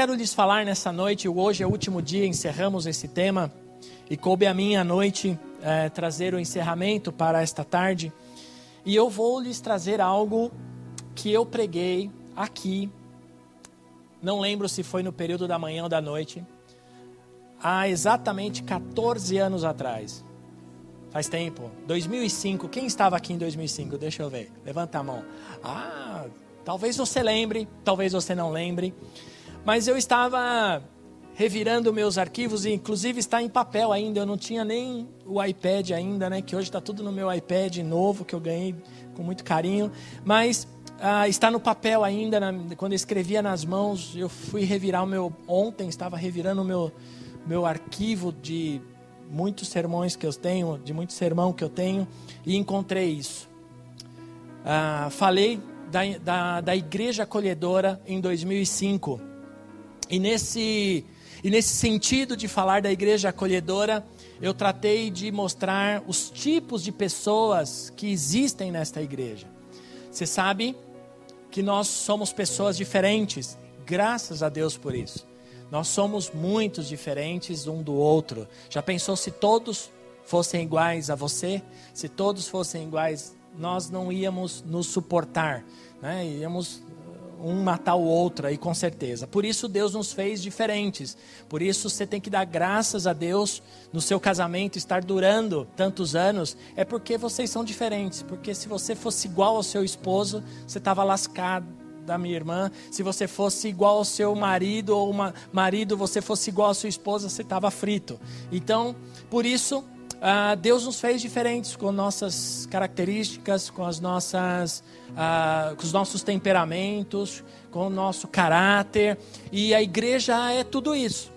Quero lhes falar nessa noite, hoje é o último dia, encerramos esse tema, e coube a mim à noite é, trazer o encerramento para esta tarde, e eu vou lhes trazer algo que eu preguei aqui, não lembro se foi no período da manhã ou da noite, há exatamente 14 anos atrás. Faz tempo. 2005. Quem estava aqui em 2005? Deixa eu ver. Levanta a mão. Ah, talvez você lembre, talvez você não lembre. Mas eu estava revirando meus arquivos e inclusive está em papel ainda. Eu não tinha nem o iPad ainda, né? Que hoje está tudo no meu iPad novo que eu ganhei com muito carinho. Mas ah, está no papel ainda. Na, quando eu escrevia nas mãos, eu fui revirar o meu ontem. Estava revirando o meu meu arquivo de muitos sermões que eu tenho, de muito sermão que eu tenho e encontrei isso. Ah, falei da, da, da igreja acolhedora em 2005 e nesse, e nesse sentido de falar da igreja acolhedora, eu tratei de mostrar os tipos de pessoas que existem nesta igreja. Você sabe que nós somos pessoas diferentes, graças a Deus por isso. Nós somos muitos diferentes um do outro. Já pensou se todos fossem iguais a você? Se todos fossem iguais, nós não íamos nos suportar, né? Íamos um matar o outro aí com certeza. Por isso Deus nos fez diferentes. Por isso você tem que dar graças a Deus no seu casamento estar durando tantos anos, é porque vocês são diferentes. Porque se você fosse igual ao seu esposo, você estava lascado da minha irmã, se você fosse igual ao seu marido ou uma marido, você fosse igual à sua esposa, você estava frito. Então, por isso, ah, Deus nos fez diferentes com nossas características, com as nossas, ah, com os nossos temperamentos, com o nosso caráter. E a igreja é tudo isso.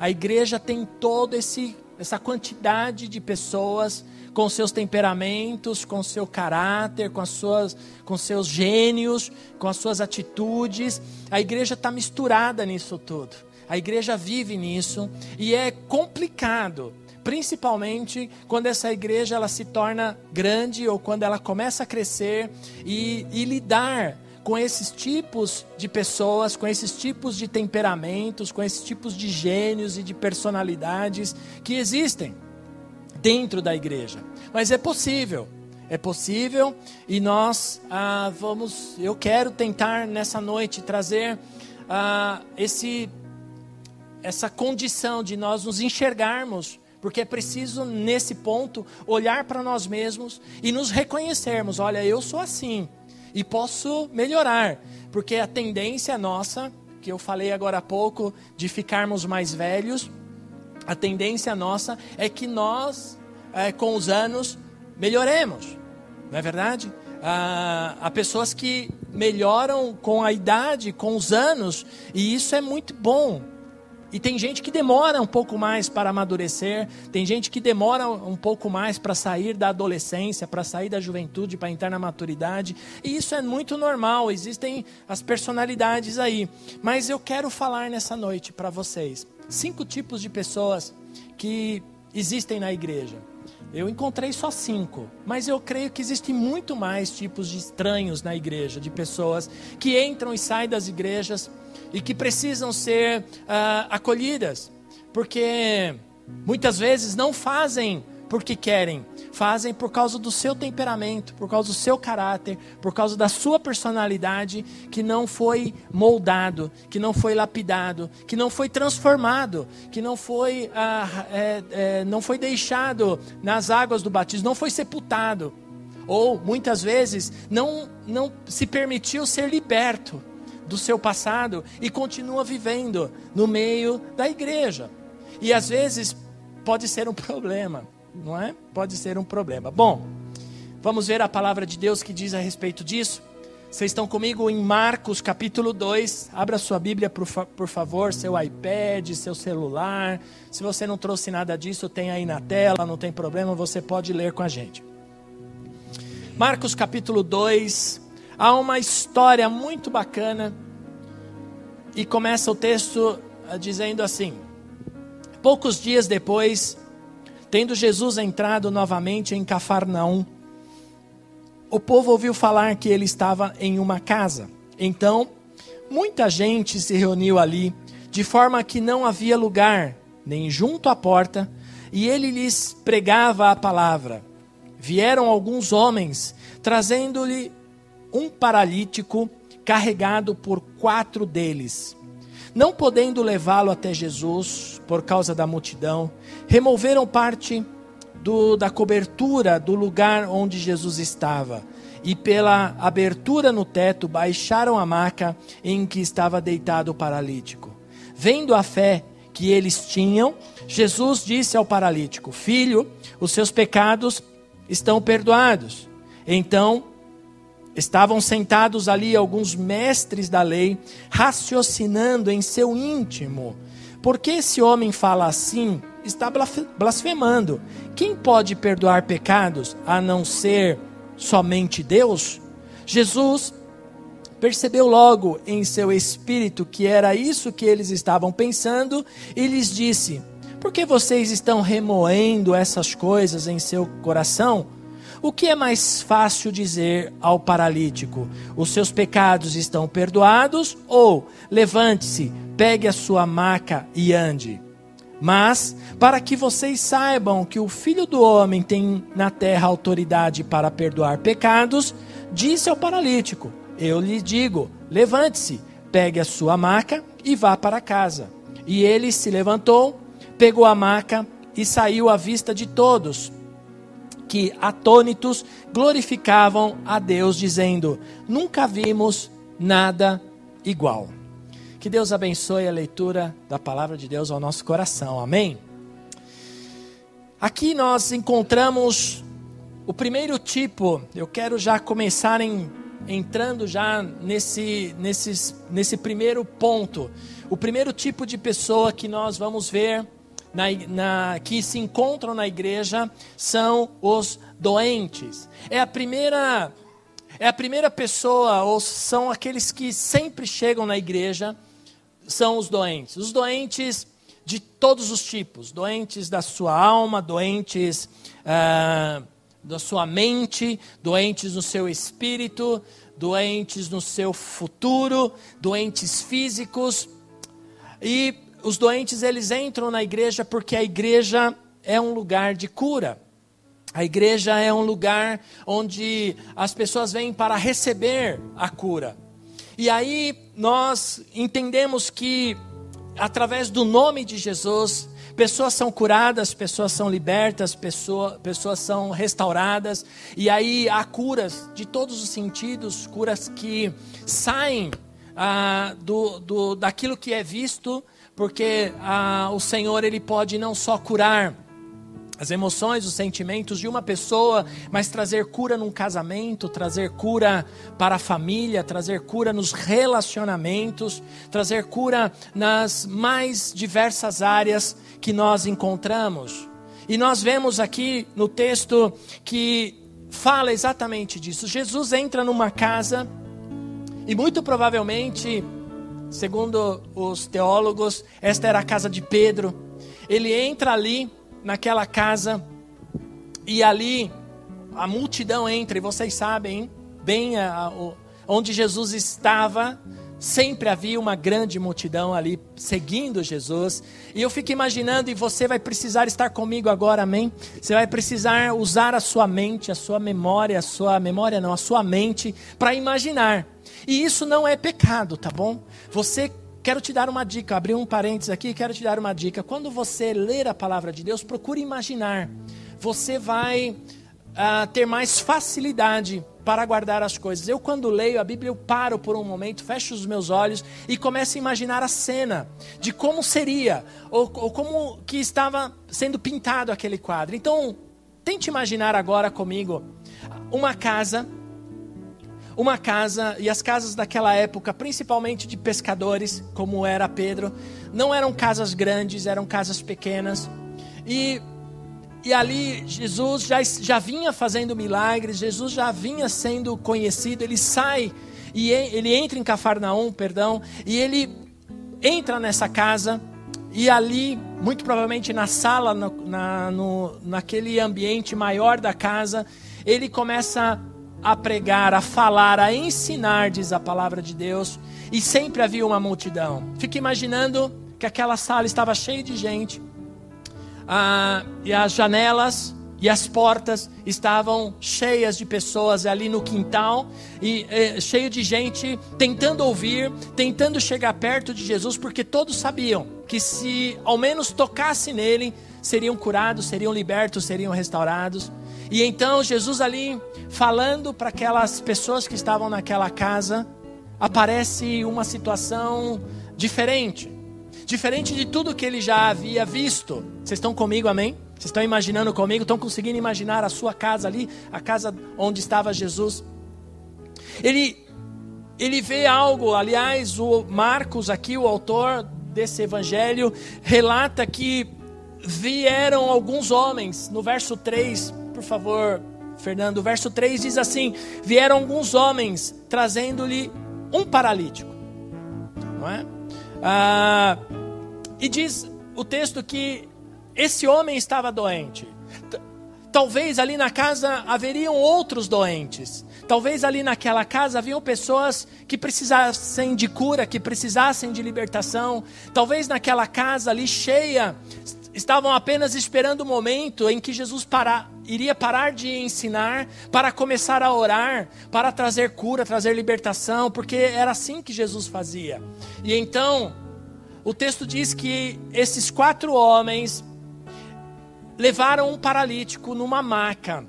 A igreja tem toda essa quantidade de pessoas com seus temperamentos, com seu caráter, com as suas, com seus gênios, com as suas atitudes. A igreja está misturada nisso tudo. A igreja vive nisso e é complicado principalmente quando essa igreja ela se torna grande ou quando ela começa a crescer e, e lidar com esses tipos de pessoas, com esses tipos de temperamentos, com esses tipos de gênios e de personalidades que existem dentro da igreja. Mas é possível, é possível e nós ah, vamos. Eu quero tentar nessa noite trazer ah, esse essa condição de nós nos enxergarmos porque é preciso, nesse ponto, olhar para nós mesmos e nos reconhecermos: olha, eu sou assim e posso melhorar, porque a tendência nossa, que eu falei agora há pouco, de ficarmos mais velhos, a tendência nossa é que nós, é, com os anos, melhoremos, não é verdade? Ah, há pessoas que melhoram com a idade, com os anos, e isso é muito bom. E tem gente que demora um pouco mais para amadurecer, tem gente que demora um pouco mais para sair da adolescência, para sair da juventude, para entrar na maturidade. E isso é muito normal, existem as personalidades aí. Mas eu quero falar nessa noite para vocês cinco tipos de pessoas que existem na igreja. Eu encontrei só cinco, mas eu creio que existem muito mais tipos de estranhos na igreja, de pessoas que entram e saem das igrejas e que precisam ser uh, acolhidas, porque muitas vezes não fazem porque querem, fazem por causa do seu temperamento, por causa do seu caráter, por causa da sua personalidade que não foi moldado, que não foi lapidado, que não foi transformado, que não foi, ah, é, é, não foi deixado nas águas do batismo, não foi sepultado, ou muitas vezes não, não se permitiu ser liberto do seu passado e continua vivendo no meio da igreja. E às vezes pode ser um problema, não é? Pode ser um problema. Bom, Vamos ver a palavra de Deus que diz a respeito disso? Vocês estão comigo em Marcos capítulo 2. Abra sua Bíblia, por, fa por, favor, seu iPad, seu celular. Se você não trouxe nada disso, tem aí na tela, não tem problema, você pode ler com a gente. Marcos capítulo 2. Há uma história muito bacana. E começa o texto ah, dizendo assim: Poucos dias depois, tendo Jesus entrado novamente em Cafarnaum, o povo ouviu falar que ele estava em uma casa. Então, muita gente se reuniu ali, de forma que não havia lugar, nem junto à porta, e ele lhes pregava a palavra. Vieram alguns homens, trazendo-lhe um paralítico carregado por quatro deles. Não podendo levá-lo até Jesus, por causa da multidão, removeram parte do, da cobertura do lugar onde Jesus estava. E pela abertura no teto baixaram a maca em que estava deitado o paralítico. Vendo a fé que eles tinham, Jesus disse ao paralítico: Filho, os seus pecados estão perdoados. Então, estavam sentados ali alguns mestres da lei, raciocinando em seu íntimo: Por que esse homem fala assim? está blasfemando. Quem pode perdoar pecados a não ser somente Deus? Jesus percebeu logo em seu espírito que era isso que eles estavam pensando e lhes disse: Por que vocês estão remoendo essas coisas em seu coração? O que é mais fácil dizer ao paralítico: Os seus pecados estão perdoados? Ou levante-se, pegue a sua maca e ande? Mas, para que vocês saibam que o Filho do Homem tem na terra autoridade para perdoar pecados, disse ao paralítico: Eu lhe digo, levante-se, pegue a sua maca e vá para casa. E ele se levantou, pegou a maca e saiu à vista de todos, que, atônitos, glorificavam a Deus, dizendo: Nunca vimos nada igual. Que Deus abençoe a leitura da palavra de Deus ao nosso coração. Amém? Aqui nós encontramos o primeiro tipo. Eu quero já começar em, entrando já nesse, nesse, nesse primeiro ponto. O primeiro tipo de pessoa que nós vamos ver na, na, que se encontram na igreja são os doentes. É a primeira é a primeira pessoa, ou são aqueles que sempre chegam na igreja são os doentes. Os doentes de todos os tipos: doentes da sua alma, doentes ah, da sua mente, doentes no seu espírito, doentes no seu futuro, doentes físicos. E os doentes eles entram na igreja porque a igreja é um lugar de cura. A igreja é um lugar onde as pessoas vêm para receber a cura. E aí nós entendemos que através do nome de Jesus, pessoas são curadas, pessoas são libertas, pessoa, pessoas são restauradas, e aí há curas de todos os sentidos, curas que saem ah, do, do, daquilo que é visto, porque ah, o Senhor ele pode não só curar as emoções, os sentimentos de uma pessoa, mas trazer cura num casamento, trazer cura para a família, trazer cura nos relacionamentos, trazer cura nas mais diversas áreas que nós encontramos. E nós vemos aqui no texto que fala exatamente disso. Jesus entra numa casa e muito provavelmente, segundo os teólogos, esta era a casa de Pedro. Ele entra ali naquela casa e ali a multidão entra, e vocês sabem bem a, a, onde Jesus estava, sempre havia uma grande multidão ali seguindo Jesus. E eu fico imaginando, e você vai precisar estar comigo agora, amém? Você vai precisar usar a sua mente, a sua memória, a sua memória não, a sua mente, para imaginar. E isso não é pecado, tá bom? Você Quero te dar uma dica, abrir um parênteses aqui, quero te dar uma dica. Quando você ler a palavra de Deus, procure imaginar. Você vai uh, ter mais facilidade para guardar as coisas. Eu, quando leio a Bíblia, eu paro por um momento, fecho os meus olhos e começo a imaginar a cena de como seria, ou, ou como que estava sendo pintado aquele quadro. Então, tente imaginar agora comigo uma casa, uma casa, e as casas daquela época, principalmente de pescadores, como era Pedro, não eram casas grandes, eram casas pequenas. E, e ali Jesus já, já vinha fazendo milagres, Jesus já vinha sendo conhecido, ele sai e ele entra em Cafarnaum, perdão, e ele entra nessa casa e ali, muito provavelmente na sala, na, no, naquele ambiente maior da casa, ele começa a pregar, a falar, a ensinar, diz a palavra de Deus, e sempre havia uma multidão. Fique imaginando que aquela sala estava cheia de gente, ah, e as janelas e as portas estavam cheias de pessoas ali no quintal e eh, cheio de gente tentando ouvir, tentando chegar perto de Jesus, porque todos sabiam que se ao menos tocasse nele, seriam curados, seriam libertos, seriam restaurados. E então Jesus ali falando para aquelas pessoas que estavam naquela casa, aparece uma situação diferente. Diferente de tudo que ele já havia visto. Vocês estão comigo, amém? Vocês estão imaginando comigo? Estão conseguindo imaginar a sua casa ali, a casa onde estava Jesus? Ele, ele vê algo, aliás, o Marcos, aqui, o autor desse evangelho, relata que vieram alguns homens, no verso 3, por favor, Fernando, o verso 3 diz assim: Vieram alguns homens trazendo-lhe um paralítico, não é? Ah, e diz o texto que esse homem estava doente. Talvez ali na casa haveriam outros doentes. Talvez ali naquela casa haviam pessoas que precisassem de cura, que precisassem de libertação. Talvez naquela casa ali cheia estavam apenas esperando o momento em que Jesus parar, iria parar de ensinar para começar a orar, para trazer cura, trazer libertação, porque era assim que Jesus fazia. E então, o texto diz que esses quatro homens levaram um paralítico numa maca.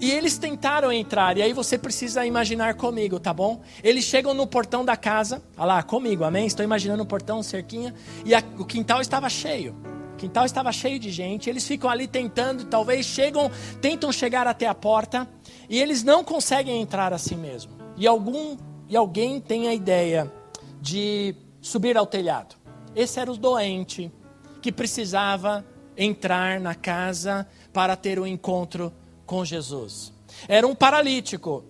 E eles tentaram entrar, e aí você precisa imaginar comigo, tá bom? Eles chegam no portão da casa, olha lá, comigo, amém? Estou imaginando o portão, cerquinha, e a, o quintal estava cheio. O quintal estava cheio de gente, eles ficam ali tentando, talvez chegam, tentam chegar até a porta, e eles não conseguem entrar assim mesmo. E algum e alguém tem a ideia de subir ao telhado. Esse era o doente que precisava entrar na casa para ter um encontro com Jesus. Era um paralítico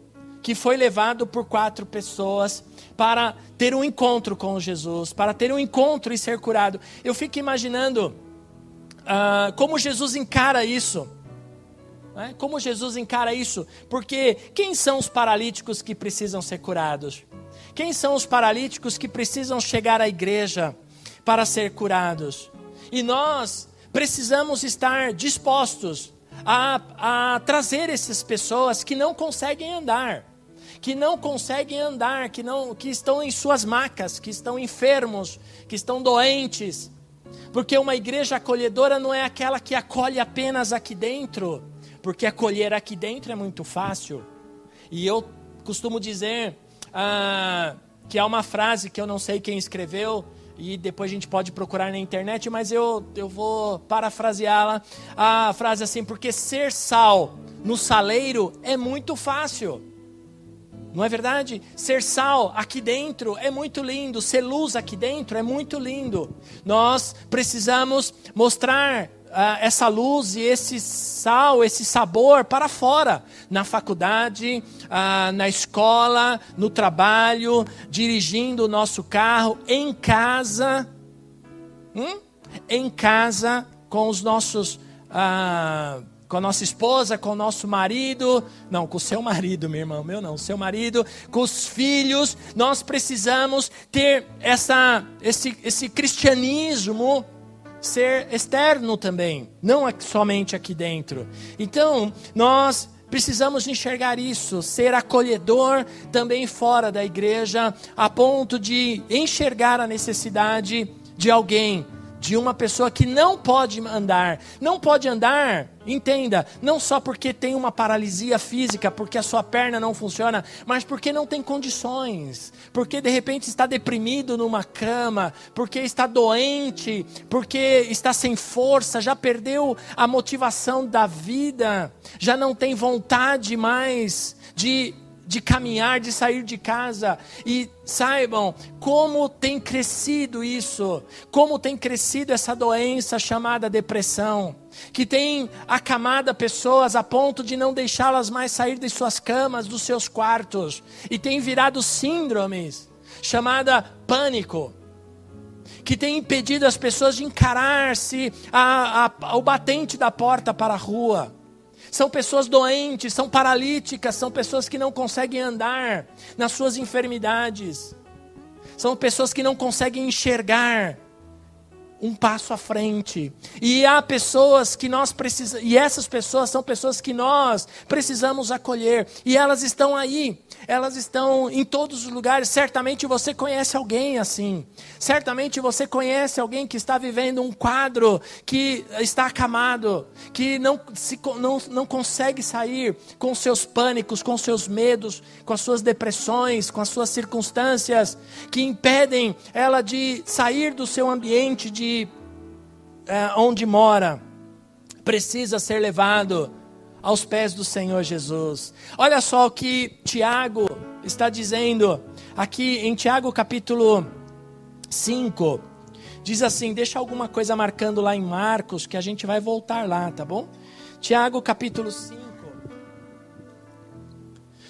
que foi levado por quatro pessoas para ter um encontro com Jesus, para ter um encontro e ser curado. Eu fico imaginando uh, como Jesus encara isso. Né? Como Jesus encara isso? Porque quem são os paralíticos que precisam ser curados? Quem são os paralíticos que precisam chegar à igreja para ser curados? E nós precisamos estar dispostos a, a trazer essas pessoas que não conseguem andar, que não conseguem andar, que, não, que estão em suas macas, que estão enfermos, que estão doentes. Porque uma igreja acolhedora não é aquela que acolhe apenas aqui dentro, porque acolher aqui dentro é muito fácil. E eu costumo dizer ah, que há uma frase que eu não sei quem escreveu, e depois a gente pode procurar na internet, mas eu, eu vou parafraseá-la. A frase assim, porque ser sal no saleiro é muito fácil. Não é verdade? Ser sal aqui dentro é muito lindo, ser luz aqui dentro é muito lindo. Nós precisamos mostrar uh, essa luz e esse sal, esse sabor para fora, na faculdade, uh, na escola, no trabalho, dirigindo o nosso carro, em casa, hum? em casa com os nossos. Uh, com a nossa esposa, com o nosso marido, não, com o seu marido, meu irmão, meu não, seu marido, com os filhos, nós precisamos ter essa, esse, esse cristianismo ser externo também, não somente aqui dentro. Então, nós precisamos enxergar isso, ser acolhedor também fora da igreja, a ponto de enxergar a necessidade de alguém de uma pessoa que não pode andar. Não pode andar, entenda, não só porque tem uma paralisia física, porque a sua perna não funciona, mas porque não tem condições, porque de repente está deprimido numa cama, porque está doente, porque está sem força, já perdeu a motivação da vida, já não tem vontade mais de de caminhar, de sair de casa. E saibam como tem crescido isso, como tem crescido essa doença chamada depressão, que tem acamado pessoas a ponto de não deixá-las mais sair de suas camas, dos seus quartos, e tem virado síndromes chamada pânico que tem impedido as pessoas de encarar-se ao batente da porta para a rua são pessoas doentes, são paralíticas, são pessoas que não conseguem andar nas suas enfermidades, são pessoas que não conseguem enxergar um passo à frente. E há pessoas que nós precisamos, e essas pessoas são pessoas que nós precisamos acolher, e elas estão aí elas estão em todos os lugares. Certamente você conhece alguém assim. Certamente você conhece alguém que está vivendo um quadro que está acamado, que não, se, não, não consegue sair com seus pânicos, com seus medos, com as suas depressões, com as suas circunstâncias que impedem ela de sair do seu ambiente de é, onde mora. Precisa ser levado aos pés do Senhor Jesus. Olha só o que Tiago está dizendo aqui em Tiago capítulo 5. Diz assim: deixa alguma coisa marcando lá em Marcos, que a gente vai voltar lá, tá bom? Tiago capítulo 5.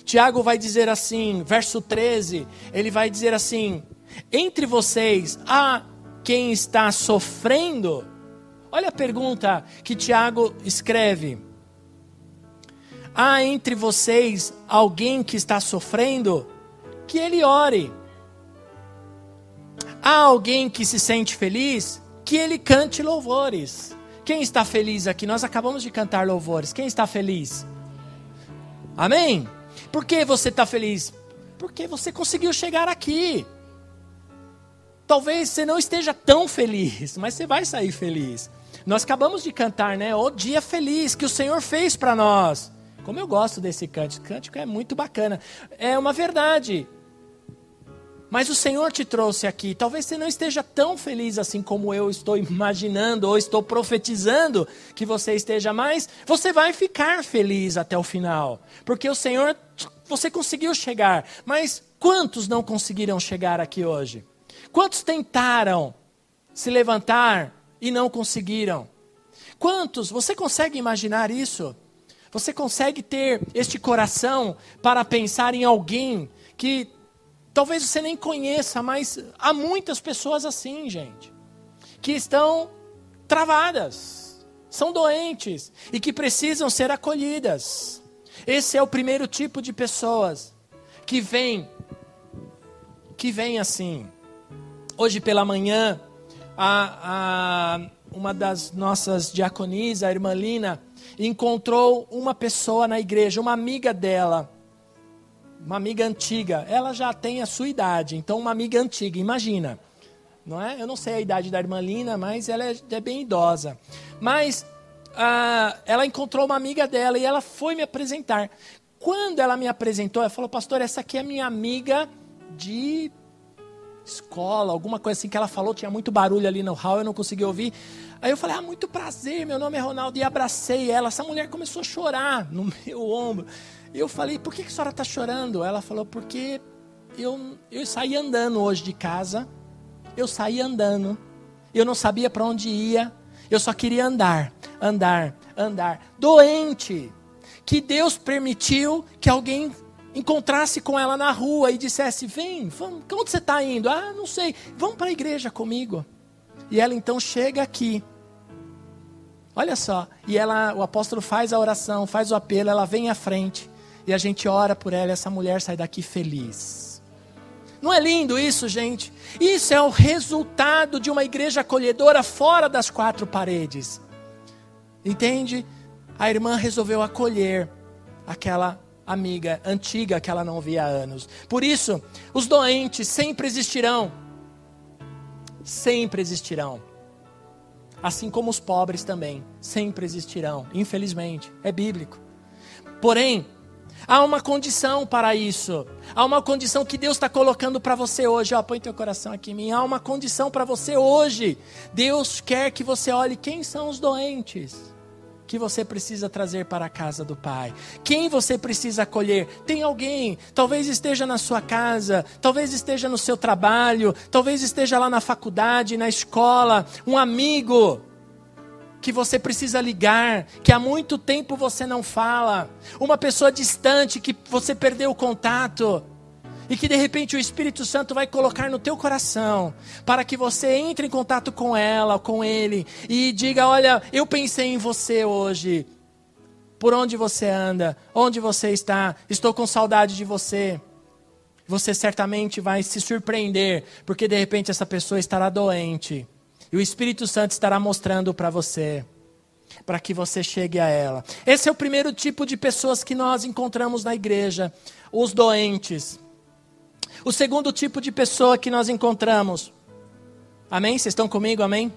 Tiago vai dizer assim, verso 13, ele vai dizer assim: Entre vocês há quem está sofrendo? Olha a pergunta que Tiago escreve. Há entre vocês alguém que está sofrendo? Que ele ore. Há alguém que se sente feliz? Que ele cante louvores. Quem está feliz aqui? Nós acabamos de cantar louvores. Quem está feliz? Amém? Por que você está feliz? Porque você conseguiu chegar aqui. Talvez você não esteja tão feliz, mas você vai sair feliz. Nós acabamos de cantar, né? O dia feliz que o Senhor fez para nós. Como eu gosto desse cântico, cântico é muito bacana. É uma verdade. Mas o Senhor te trouxe aqui. Talvez você não esteja tão feliz assim como eu estou imaginando ou estou profetizando que você esteja, mas você vai ficar feliz até o final. Porque o Senhor, você conseguiu chegar. Mas quantos não conseguiram chegar aqui hoje? Quantos tentaram se levantar e não conseguiram? Quantos? Você consegue imaginar isso? Você consegue ter este coração para pensar em alguém que talvez você nem conheça, mas há muitas pessoas assim, gente, que estão travadas, são doentes e que precisam ser acolhidas. Esse é o primeiro tipo de pessoas que vem, que vem assim. Hoje pela manhã, a, a, uma das nossas diaconisas, a irmã Lina, encontrou uma pessoa na igreja, uma amiga dela, uma amiga antiga. Ela já tem a sua idade, então uma amiga antiga, imagina. Não é? Eu não sei a idade da irmã Lina, mas ela é, é bem idosa. Mas ela encontrou uma amiga dela e ela foi me apresentar. Quando ela me apresentou, ela falou, pastor, essa aqui é minha amiga de escola, alguma coisa assim que ela falou, tinha muito barulho ali no hall, eu não consegui ouvir. Aí eu falei, ah, muito prazer, meu nome é Ronaldo, e abracei ela. Essa mulher começou a chorar no meu ombro. E eu falei, por que, que a senhora está chorando? Ela falou, porque eu, eu saí andando hoje de casa, eu saí andando, eu não sabia para onde ia, eu só queria andar, andar, andar. Doente, que Deus permitiu que alguém encontrasse com ela na rua e dissesse: Vem, vamos, onde você está indo? Ah, não sei, vamos para a igreja comigo. E ela então chega aqui. Olha só, e ela, o apóstolo faz a oração, faz o apelo, ela vem à frente e a gente ora por ela e essa mulher sai daqui feliz. Não é lindo isso, gente? Isso é o resultado de uma igreja acolhedora fora das quatro paredes. Entende? A irmã resolveu acolher aquela amiga antiga que ela não via há anos. Por isso, os doentes sempre existirão. Sempre existirão. assim como os pobres também, sempre existirão, infelizmente, é bíblico. Porém, há uma condição para isso. Há uma condição que Deus está colocando para você hoje. Ó, põe teu coração aqui em mim. Há uma condição para você hoje. Deus quer que você olhe quem são os doentes que você precisa trazer para a casa do Pai? Quem você precisa acolher? Tem alguém, talvez esteja na sua casa, talvez esteja no seu trabalho, talvez esteja lá na faculdade, na escola, um amigo que você precisa ligar, que há muito tempo você não fala, uma pessoa distante que você perdeu o contato e que de repente o Espírito Santo vai colocar no teu coração, para que você entre em contato com ela, com ele e diga: "Olha, eu pensei em você hoje. Por onde você anda? Onde você está? Estou com saudade de você." Você certamente vai se surpreender, porque de repente essa pessoa estará doente. E o Espírito Santo estará mostrando para você, para que você chegue a ela. Esse é o primeiro tipo de pessoas que nós encontramos na igreja: os doentes. O segundo tipo de pessoa que nós encontramos. Amém? Vocês estão comigo? Amém?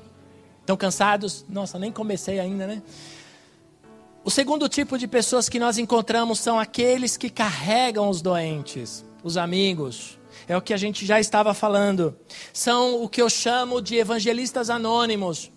Estão cansados? Nossa, nem comecei ainda, né? O segundo tipo de pessoas que nós encontramos são aqueles que carregam os doentes, os amigos. É o que a gente já estava falando. São o que eu chamo de evangelistas anônimos.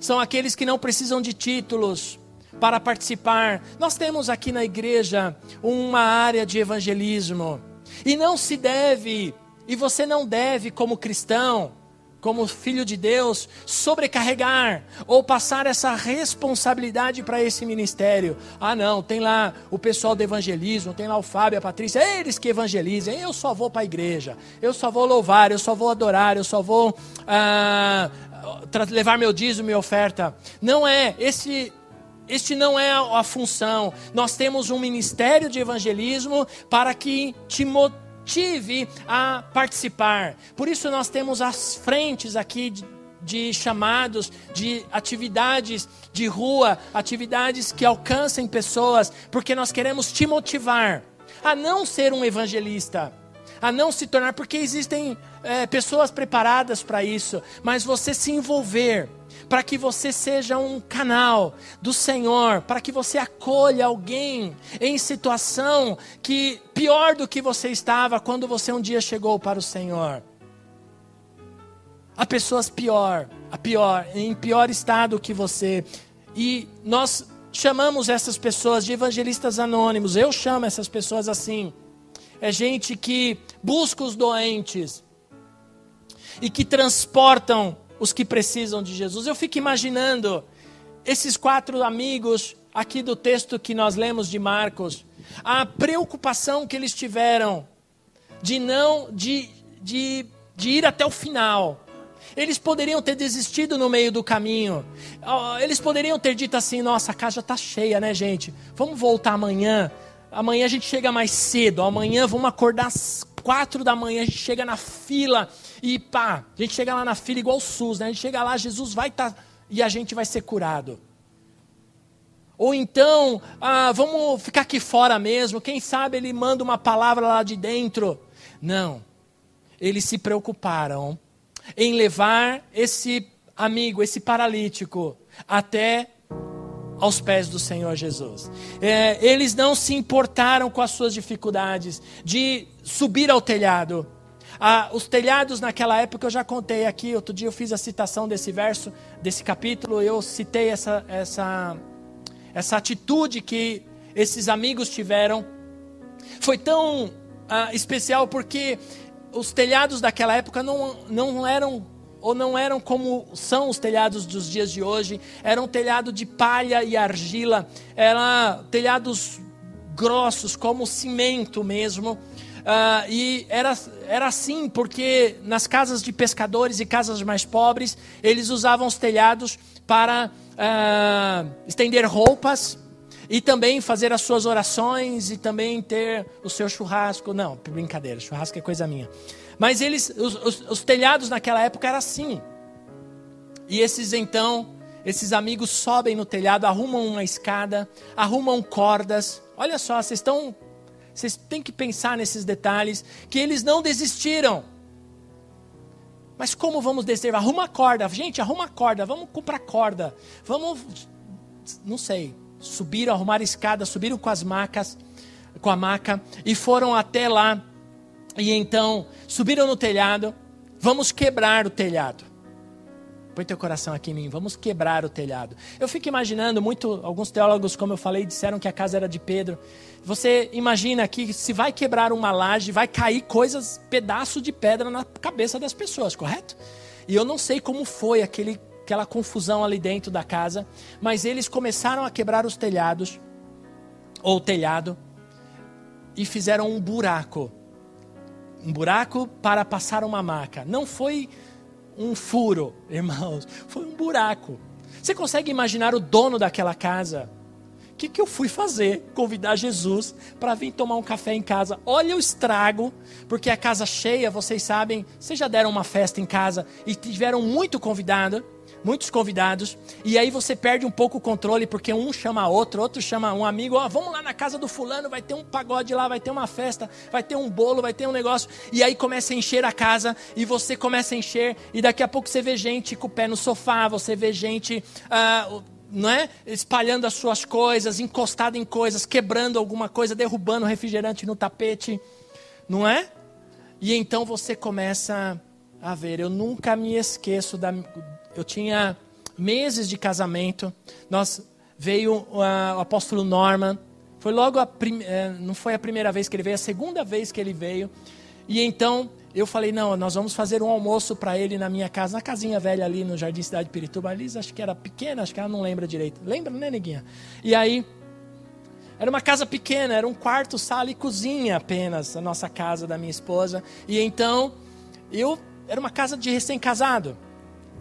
São aqueles que não precisam de títulos para participar. Nós temos aqui na igreja uma área de evangelismo. E não se deve, e você não deve, como cristão, como filho de Deus, sobrecarregar ou passar essa responsabilidade para esse ministério. Ah, não, tem lá o pessoal do evangelismo, tem lá o Fábio, a Patrícia, eles que evangelizem. Eu só vou para a igreja, eu só vou louvar, eu só vou adorar, eu só vou ah, levar meu dízimo e oferta. Não é esse este não é a, função. Nós temos um ministério de evangelismo para que te motive a participar. Por isso nós temos as frentes aqui de, de chamados, de atividades de rua, atividades que alcancem pessoas, porque nós queremos te motivar a não ser um evangelista, a não se tornar, porque existem é, pessoas preparadas para isso, mas você se envolver para que você seja um canal do Senhor, para que você acolha alguém em situação que pior do que você estava quando você um dia chegou para o Senhor. Há pessoas pior, a pior, em pior estado que você. E nós chamamos essas pessoas de evangelistas anônimos. Eu chamo essas pessoas assim. É gente que busca os doentes e que transportam os que precisam de Jesus. Eu fico imaginando esses quatro amigos aqui do texto que nós lemos de Marcos, a preocupação que eles tiveram de não de, de, de ir até o final. Eles poderiam ter desistido no meio do caminho. Eles poderiam ter dito assim: nossa, a casa está cheia, né, gente? Vamos voltar amanhã. Amanhã a gente chega mais cedo. Amanhã vamos acordar às quatro da manhã. A gente chega na fila e pá, a gente chega lá na fila igual o SUS, né? A gente chega lá, Jesus vai estar tá, e a gente vai ser curado. Ou então, ah, vamos ficar aqui fora mesmo, quem sabe ele manda uma palavra lá de dentro. Não. Eles se preocuparam em levar esse amigo, esse paralítico, até aos pés do Senhor Jesus. É, eles não se importaram com as suas dificuldades de subir ao telhado ah, os telhados naquela época eu já contei aqui, outro dia eu fiz a citação desse verso, desse capítulo, eu citei essa, essa, essa atitude que esses amigos tiveram. Foi tão ah, especial porque os telhados daquela época não, não eram ou não eram como são os telhados dos dias de hoje, eram telhado de palha e argila, eram telhados grossos, como cimento mesmo. Uh, e era, era assim porque nas casas de pescadores e casas mais pobres, eles usavam os telhados para uh, estender roupas e também fazer as suas orações e também ter o seu churrasco. Não, brincadeira, churrasco é coisa minha. Mas eles, os, os, os telhados naquela época era assim. E esses então, esses amigos sobem no telhado, arrumam uma escada, arrumam cordas. Olha só, vocês estão vocês têm que pensar nesses detalhes, que eles não desistiram. Mas como vamos descer? Arruma a corda. Gente, arruma a corda. Vamos comprar corda. Vamos. Não sei. Subiram, arrumaram escada, subiram com as macas, com a maca e foram até lá. E então subiram no telhado. Vamos quebrar o telhado. Põe teu coração aqui em mim, vamos quebrar o telhado. Eu fico imaginando, muito, alguns teólogos, como eu falei, disseram que a casa era de Pedro. Você imagina que se vai quebrar uma laje, vai cair coisas, pedaço de pedra na cabeça das pessoas, correto? E eu não sei como foi aquele, aquela confusão ali dentro da casa, mas eles começaram a quebrar os telhados, ou telhado, e fizeram um buraco. Um buraco para passar uma maca. Não foi um furo, irmãos, foi um buraco. Você consegue imaginar o dono daquela casa? O que, que eu fui fazer? Convidar Jesus para vir tomar um café em casa. Olha o estrago, porque a casa cheia, vocês sabem, vocês já deram uma festa em casa e tiveram muito convidado muitos convidados, e aí você perde um pouco o controle, porque um chama outro, outro chama um amigo, ó, oh, vamos lá na casa do fulano, vai ter um pagode lá, vai ter uma festa, vai ter um bolo, vai ter um negócio, e aí começa a encher a casa, e você começa a encher, e daqui a pouco você vê gente com o pé no sofá, você vê gente. Ah, não é? Espalhando as suas coisas, encostado em coisas, quebrando alguma coisa, derrubando refrigerante no tapete, não é? E então você começa a ver. Eu nunca me esqueço da, eu tinha meses de casamento. Nós veio uh, o apóstolo Norman. Foi logo a prim... Eh, não foi a primeira vez que ele veio, a segunda vez que ele veio. E então eu falei: não, nós vamos fazer um almoço para ele na minha casa, na casinha velha ali no Jardim Cidade Pirituba. A Liz acho que era pequena, acho que ela não lembra direito. Lembra, né, neguinha? E aí, era uma casa pequena, era um quarto, sala e cozinha apenas, a nossa casa da minha esposa. E então, eu. Era uma casa de recém-casado.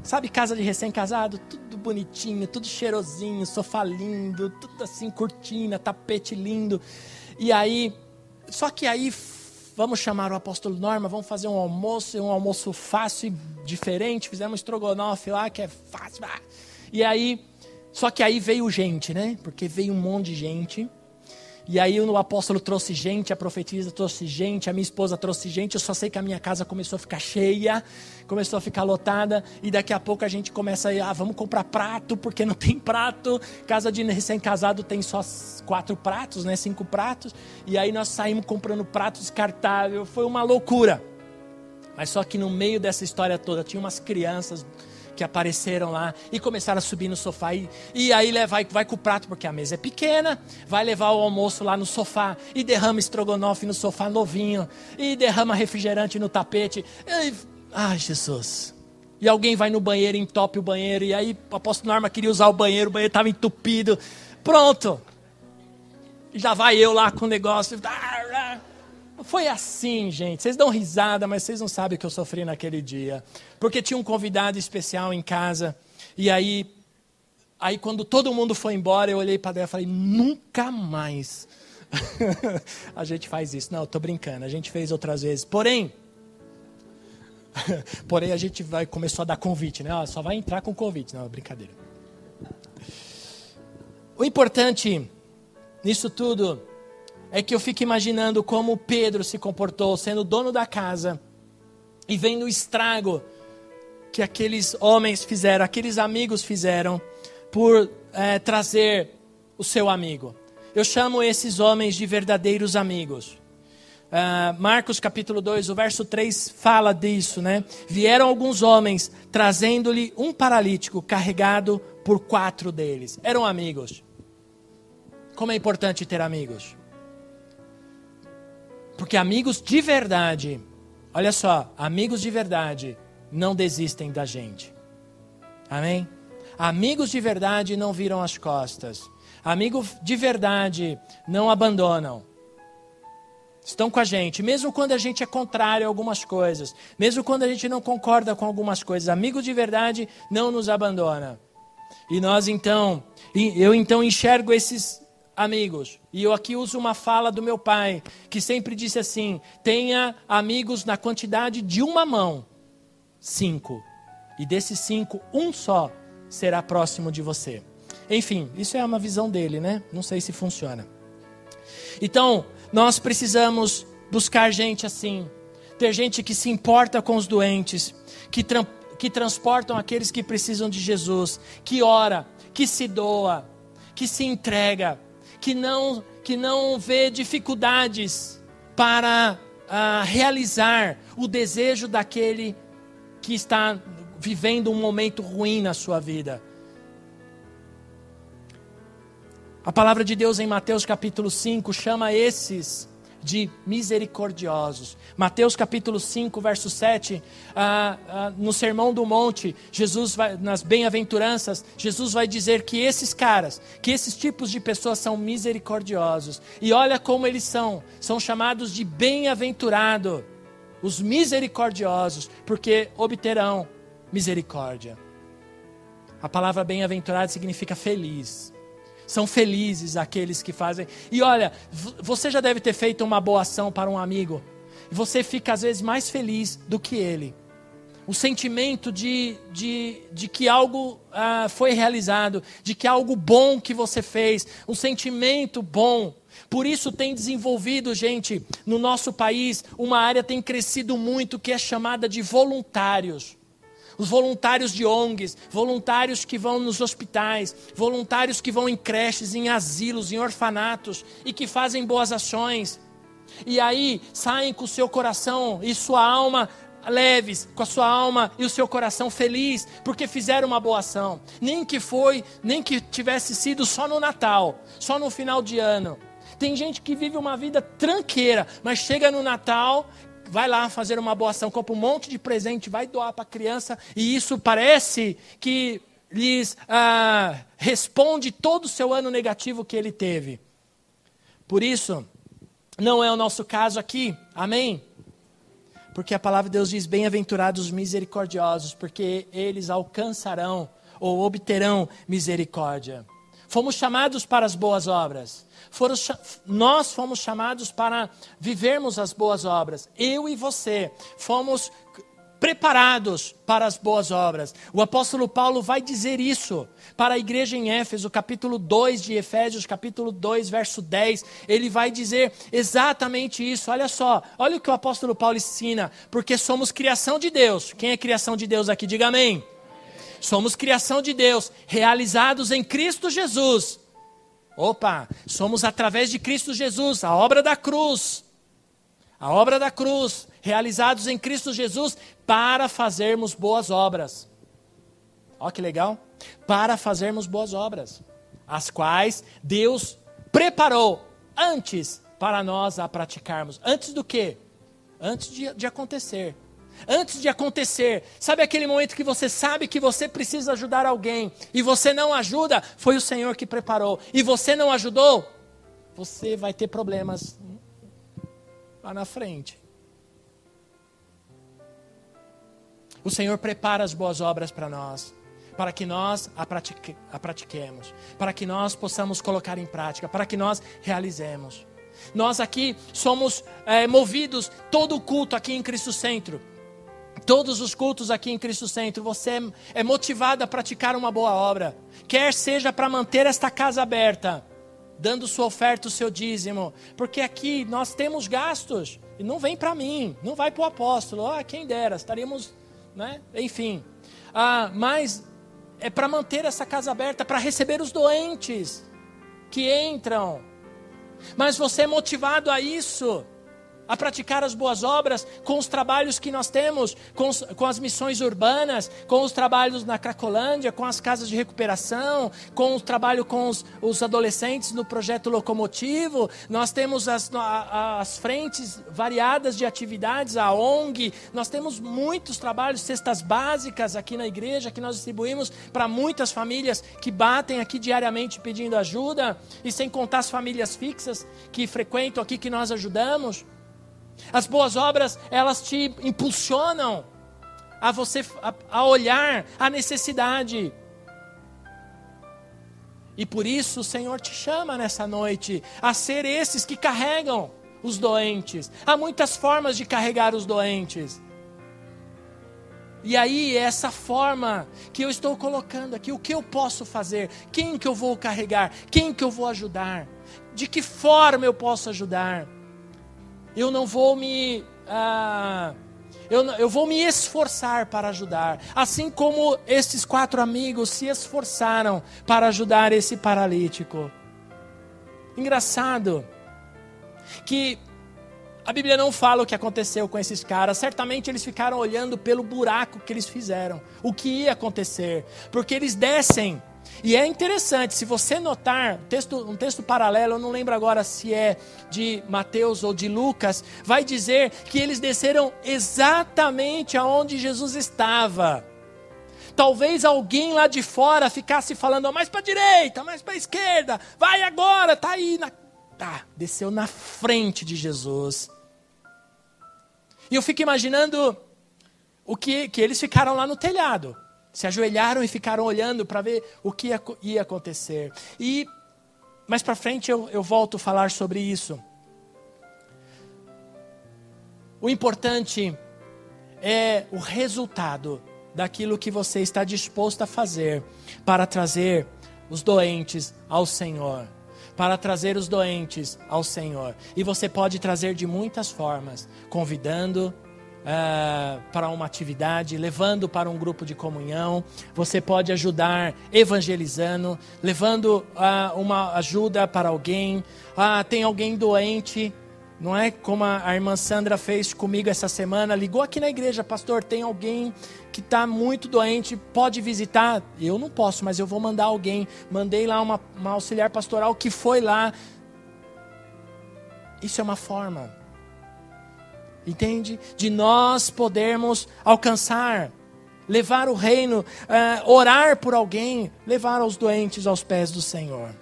Sabe, casa de recém-casado? Tudo bonitinho, tudo cheirosinho, sofá lindo, tudo assim, cortina, tapete lindo. E aí, só que aí, vamos chamar o apóstolo Norma, vamos fazer um almoço, um almoço fácil e diferente. Fizemos estrogonofe lá, que é fácil. E aí, só que aí veio gente, né? Porque veio um monte de gente. E aí o apóstolo trouxe gente, a profetisa trouxe gente, a minha esposa trouxe gente. Eu só sei que a minha casa começou a ficar cheia, começou a ficar lotada. E daqui a pouco a gente começa a, ah, vamos comprar prato, porque não tem prato. Casa de recém-casado tem só quatro pratos, né? Cinco pratos. E aí nós saímos comprando pratos descartáveis. Foi uma loucura. Mas só que no meio dessa história toda tinha umas crianças que apareceram lá e começaram a subir no sofá. E, e aí vai, vai com o prato, porque a mesa é pequena, vai levar o almoço lá no sofá e derrama estrogonofe no sofá novinho, e derrama refrigerante no tapete. E, ai, Jesus. E alguém vai no banheiro, entope o banheiro, e aí o apóstolo Norma queria usar o banheiro, o banheiro estava entupido. Pronto. Já vai eu lá com o negócio. Foi assim, gente. Vocês dão risada, mas vocês não sabem o que eu sofri naquele dia. Porque tinha um convidado especial em casa. E aí, aí quando todo mundo foi embora, eu olhei para ela e falei: nunca mais. a gente faz isso. Não, estou brincando. A gente fez outras vezes. Porém, porém a gente vai começou a dar convite, né? só vai entrar com convite. Não, brincadeira. O importante nisso tudo é que eu fico imaginando como Pedro se comportou, sendo dono da casa, e vendo o estrago que aqueles homens fizeram, aqueles amigos fizeram, por é, trazer o seu amigo. Eu chamo esses homens de verdadeiros amigos. Uh, Marcos capítulo 2, o verso 3 fala disso, né? Vieram alguns homens trazendo-lhe um paralítico carregado por quatro deles. Eram amigos. Como é importante ter amigos. Porque amigos de verdade, olha só, amigos de verdade não desistem da gente. Amém? Amigos de verdade não viram as costas. Amigos de verdade não abandonam. Estão com a gente, mesmo quando a gente é contrário a algumas coisas, mesmo quando a gente não concorda com algumas coisas. Amigos de verdade não nos abandona. E nós então, eu então enxergo esses amigos. E eu aqui uso uma fala do meu pai, que sempre disse assim: tenha amigos na quantidade de uma mão. Cinco. E desses cinco, um só será próximo de você. Enfim, isso é uma visão dele, né? Não sei se funciona. Então, nós precisamos buscar gente assim. ter gente que se importa com os doentes, que, tra que transportam aqueles que precisam de Jesus, que ora, que se doa, que se entrega, que não, que não vê dificuldades para uh, realizar o desejo daquele que está vivendo um momento ruim na sua vida. A palavra de Deus em Mateus capítulo 5 chama esses de misericordiosos. Mateus capítulo 5, verso 7, ah, ah, no Sermão do Monte, Jesus vai, nas bem-aventuranças, Jesus vai dizer que esses caras, que esses tipos de pessoas são misericordiosos. E olha como eles são, são chamados de bem-aventurado, os misericordiosos, porque obterão misericórdia. A palavra bem-aventurado significa feliz. São felizes aqueles que fazem. E olha, você já deve ter feito uma boa ação para um amigo. E você fica às vezes mais feliz do que ele. O sentimento de, de, de que algo ah, foi realizado, de que algo bom que você fez, um sentimento bom. Por isso tem desenvolvido, gente, no nosso país, uma área tem crescido muito que é chamada de voluntários os voluntários de ONGs, voluntários que vão nos hospitais, voluntários que vão em creches, em asilos, em orfanatos e que fazem boas ações. E aí saem com o seu coração e sua alma leves, com a sua alma e o seu coração feliz, porque fizeram uma boa ação. Nem que foi, nem que tivesse sido só no Natal, só no final de ano. Tem gente que vive uma vida tranqueira, mas chega no Natal vai lá fazer uma boa ação, compra um monte de presente, vai doar para a criança, e isso parece que lhes ah, responde todo o seu ano negativo que ele teve. Por isso, não é o nosso caso aqui, amém? Porque a palavra de Deus diz: Bem-aventurados os misericordiosos, porque eles alcançarão ou obterão misericórdia. Fomos chamados para as boas obras. Foram, nós fomos chamados para vivermos as boas obras. Eu e você fomos preparados para as boas obras. O apóstolo Paulo vai dizer isso para a igreja em Éfeso, capítulo 2 de Efésios, capítulo 2, verso 10. Ele vai dizer exatamente isso. Olha só, olha o que o apóstolo Paulo ensina, porque somos criação de Deus. Quem é criação de Deus aqui? Diga amém. Somos criação de Deus, realizados em Cristo Jesus Opa, somos através de Cristo Jesus, a obra da cruz. A obra da cruz, realizados em Cristo Jesus para fazermos boas obras. Olha que legal. Para fazermos boas obras, as quais Deus preparou antes para nós a praticarmos. Antes do que? Antes de, de acontecer antes de acontecer. Sabe aquele momento que você sabe que você precisa ajudar alguém e você não ajuda? Foi o Senhor que preparou. E você não ajudou? Você vai ter problemas lá na frente. O Senhor prepara as boas obras para nós, para que nós a, pratique, a pratiquemos, para que nós possamos colocar em prática, para que nós realizemos. Nós aqui somos é, movidos, todo o culto aqui em Cristo Centro Todos os cultos aqui em Cristo Centro, você é motivado a praticar uma boa obra, quer seja para manter esta casa aberta, dando sua oferta, o seu dízimo, porque aqui nós temos gastos, e não vem para mim, não vai para o apóstolo, ah, quem dera, estaríamos, né? enfim. Ah, mas é para manter essa casa aberta, para receber os doentes que entram. Mas você é motivado a isso a praticar as boas obras com os trabalhos que nós temos, com, os, com, as missões urbanas, com os trabalhos na Cracolândia, com as casas de recuperação, com o trabalho com os, os adolescentes no projeto locomotivo. Nós temos as, as frentes variadas de atividades, a ONG, nós temos muitos trabalhos, cestas básicas aqui na igreja que nós distribuímos para muitas famílias que batem aqui diariamente pedindo ajuda, e sem contar as famílias fixas que frequentam aqui que nós ajudamos. As boas obras, elas te impulsionam a você a, a olhar a necessidade. E por isso o Senhor te chama nessa noite a ser esses que carregam os doentes. Há muitas formas de carregar os doentes. E aí, é essa forma que eu estou colocando aqui, o que eu posso fazer? Quem que eu vou carregar? Quem que eu vou ajudar? De que forma eu posso ajudar? Eu não vou me ah, eu, eu vou me esforçar para ajudar. Assim como esses quatro amigos se esforçaram para ajudar esse paralítico. Engraçado que a Bíblia não fala o que aconteceu com esses caras. Certamente eles ficaram olhando pelo buraco que eles fizeram, o que ia acontecer, porque eles descem. E é interessante, se você notar, texto, um texto paralelo, eu não lembro agora se é de Mateus ou de Lucas, vai dizer que eles desceram exatamente aonde Jesus estava. Talvez alguém lá de fora ficasse falando, mais para a direita, mais para a esquerda, vai agora, tá aí. Na... Tá, desceu na frente de Jesus. E eu fico imaginando o que, que eles ficaram lá no telhado. Se ajoelharam e ficaram olhando para ver o que ia, ia acontecer. E mais para frente eu, eu volto a falar sobre isso. O importante é o resultado daquilo que você está disposto a fazer para trazer os doentes ao Senhor para trazer os doentes ao Senhor. E você pode trazer de muitas formas, convidando uh, para uma atividade, levando para um grupo de comunhão. Você pode ajudar evangelizando, levando uh, uma ajuda para alguém. Ah, tem alguém doente. Não é como a irmã Sandra fez comigo essa semana, ligou aqui na igreja, pastor, tem alguém que está muito doente, pode visitar? Eu não posso, mas eu vou mandar alguém. Mandei lá uma, uma auxiliar pastoral que foi lá. Isso é uma forma, entende? De nós podermos alcançar, levar o reino, uh, orar por alguém, levar os doentes aos pés do Senhor.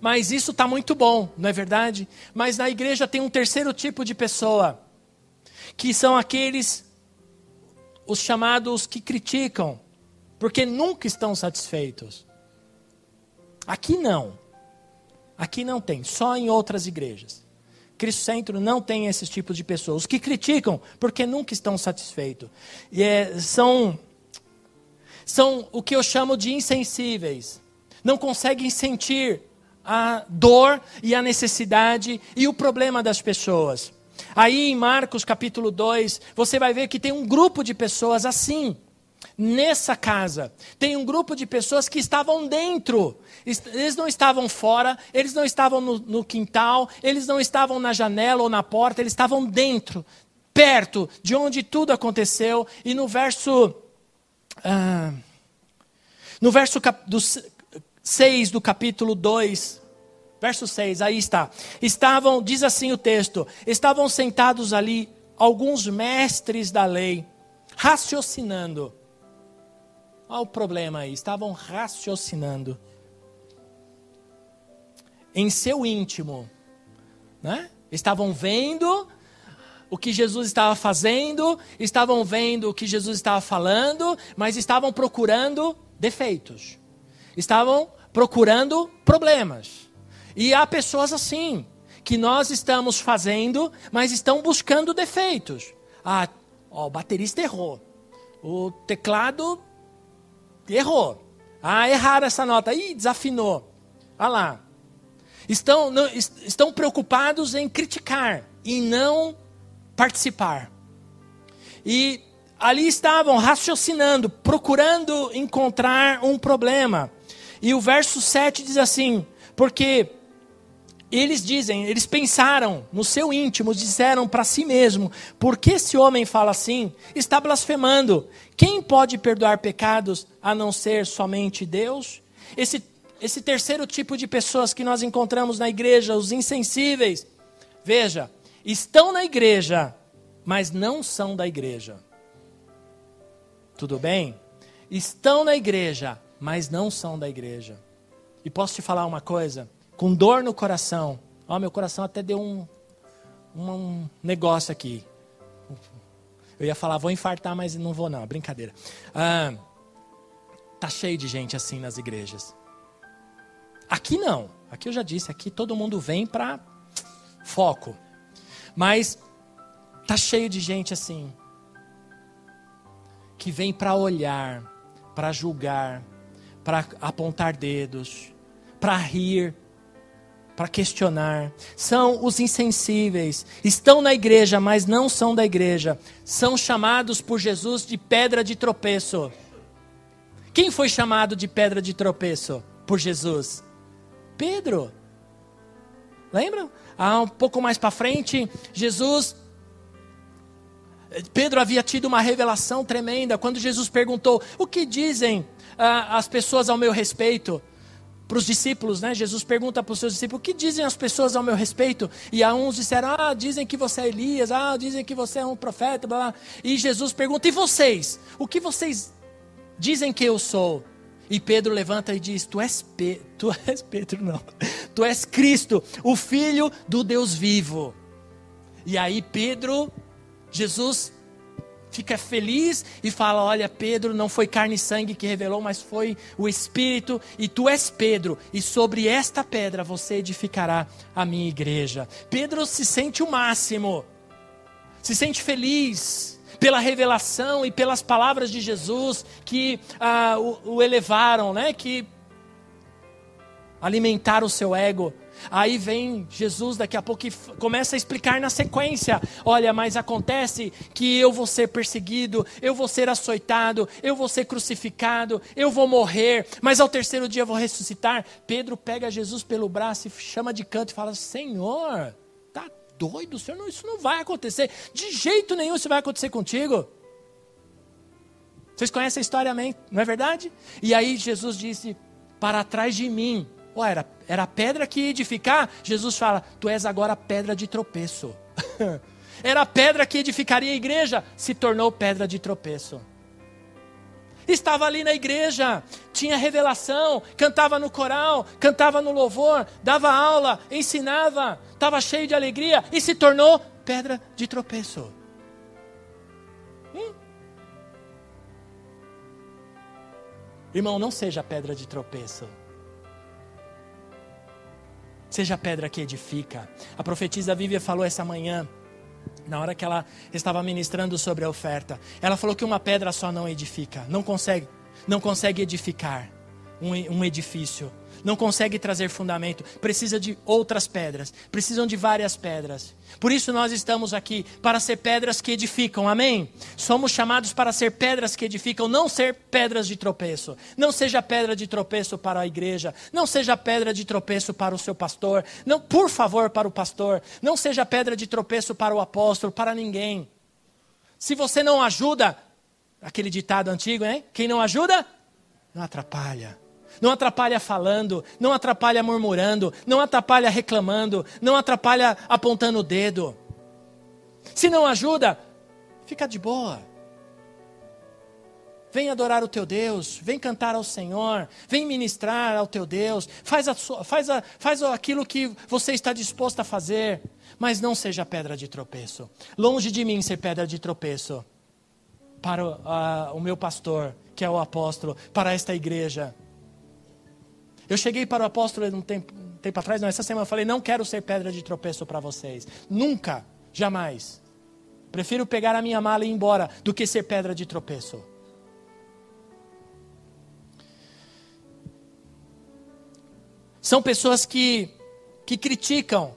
Mas isso está muito bom, não é verdade? Mas na igreja tem um terceiro tipo de pessoa, que são aqueles os chamados que criticam, porque nunca estão satisfeitos. Aqui não. Aqui não tem, só em outras igrejas. Cristo Centro não tem esses tipos de pessoas. Os que criticam, porque nunca estão satisfeitos. E é, são, são o que eu chamo de insensíveis. Não conseguem sentir a dor e a necessidade e o problema das pessoas. Aí em Marcos capítulo 2, você vai ver que tem um grupo de pessoas assim, nessa casa. Tem um grupo de pessoas que estavam dentro. Eles não estavam fora, eles não estavam no, no quintal, eles não estavam na janela ou na porta, eles estavam dentro, perto de onde tudo aconteceu. E no verso. Ah, no verso do 6 do capítulo 2, Verso 6, aí está. Estavam, diz assim o texto: estavam sentados ali alguns mestres da lei, raciocinando. Olha o problema aí, estavam raciocinando. Em seu íntimo, né? Estavam vendo o que Jesus estava fazendo, estavam vendo o que Jesus estava falando, mas estavam procurando defeitos. Estavam procurando problemas. E há pessoas assim, que nós estamos fazendo, mas estão buscando defeitos. Ah, ó, o baterista errou. O teclado errou. Ah, erraram essa nota. Ih, desafinou. Olha lá. Estão, não, estão preocupados em criticar e não participar. E ali estavam raciocinando, procurando encontrar um problema. E o verso 7 diz assim: Porque eles dizem, eles pensaram no seu íntimo, disseram para si mesmo: por que esse homem fala assim? Está blasfemando. Quem pode perdoar pecados a não ser somente Deus? Esse, esse terceiro tipo de pessoas que nós encontramos na igreja, os insensíveis, veja, estão na igreja, mas não são da igreja. Tudo bem? Estão na igreja, mas não são da igreja. E posso te falar uma coisa? Com dor no coração. Ó, oh, meu coração até deu um, um negócio aqui. Eu ia falar, vou infartar, mas não vou não, brincadeira. Ah, tá cheio de gente assim nas igrejas. Aqui não. Aqui eu já disse, aqui todo mundo vem para foco. Mas tá cheio de gente assim que vem para olhar, para julgar, para apontar dedos, para rir, para questionar. São os insensíveis. Estão na igreja, mas não são da igreja. São chamados por Jesus de pedra de tropeço. Quem foi chamado de pedra de tropeço por Jesus? Pedro. Lembram? Ah, um pouco mais para frente, Jesus Pedro havia tido uma revelação tremenda quando Jesus perguntou: O que dizem ah, as pessoas ao meu respeito? Para os discípulos, né? Jesus pergunta para os seus discípulos: O que dizem as pessoas ao meu respeito? E a uns disseram: Ah, dizem que você é Elias, ah, dizem que você é um profeta, blá, blá. E Jesus pergunta: E vocês? O que vocês dizem que eu sou? E Pedro levanta e diz: Tu és, Pe tu és Pedro, não. Tu és Cristo, o Filho do Deus vivo. E aí Pedro Jesus fica feliz e fala: Olha, Pedro, não foi carne e sangue que revelou, mas foi o Espírito, e tu és Pedro, e sobre esta pedra você edificará a minha igreja. Pedro se sente o máximo, se sente feliz pela revelação e pelas palavras de Jesus que ah, o, o elevaram, né? que alimentaram o seu ego. Aí vem Jesus daqui a pouco e começa a explicar na sequência: olha, mas acontece que eu vou ser perseguido, eu vou ser açoitado, eu vou ser crucificado, eu vou morrer, mas ao terceiro dia eu vou ressuscitar. Pedro pega Jesus pelo braço e chama de canto e fala: Senhor, tá doido? Senhor, não, isso não vai acontecer, de jeito nenhum isso vai acontecer contigo. Vocês conhecem a história, amém? Não é verdade? E aí Jesus disse: Para trás de mim Ué, era, era pedra que ia edificar? Jesus fala: Tu és agora pedra de tropeço. era pedra que edificaria a igreja, se tornou pedra de tropeço. Estava ali na igreja, tinha revelação, cantava no coral, cantava no louvor, dava aula, ensinava, estava cheio de alegria e se tornou pedra de tropeço. Hum? Irmão, não seja pedra de tropeço. Seja a pedra que edifica. A profetisa Vívia falou essa manhã, na hora que ela estava ministrando sobre a oferta. Ela falou que uma pedra só não edifica, não consegue, não consegue edificar um, um edifício não consegue trazer fundamento, precisa de outras pedras, precisam de várias pedras. Por isso nós estamos aqui para ser pedras que edificam, amém? Somos chamados para ser pedras que edificam, não ser pedras de tropeço. Não seja pedra de tropeço para a igreja, não seja pedra de tropeço para o seu pastor, não, por favor, para o pastor, não seja pedra de tropeço para o apóstolo, para ninguém. Se você não ajuda, aquele ditado antigo, hein? Quem não ajuda, não atrapalha não atrapalha falando, não atrapalha murmurando, não atrapalha reclamando, não atrapalha apontando o dedo. Se não ajuda, fica de boa. Vem adorar o teu Deus, vem cantar ao Senhor, vem ministrar ao teu Deus, faz, a, faz, a, faz aquilo que você está disposto a fazer, mas não seja pedra de tropeço. Longe de mim ser pedra de tropeço para o, meu pastor, que é o apóstolo, para esta igreja. Eu cheguei para o apóstolo um tempo, um tempo atrás, não, essa semana, eu falei: não quero ser pedra de tropeço para vocês. Nunca, jamais. Prefiro pegar a minha mala e ir embora do que ser pedra de tropeço. São pessoas que, que criticam.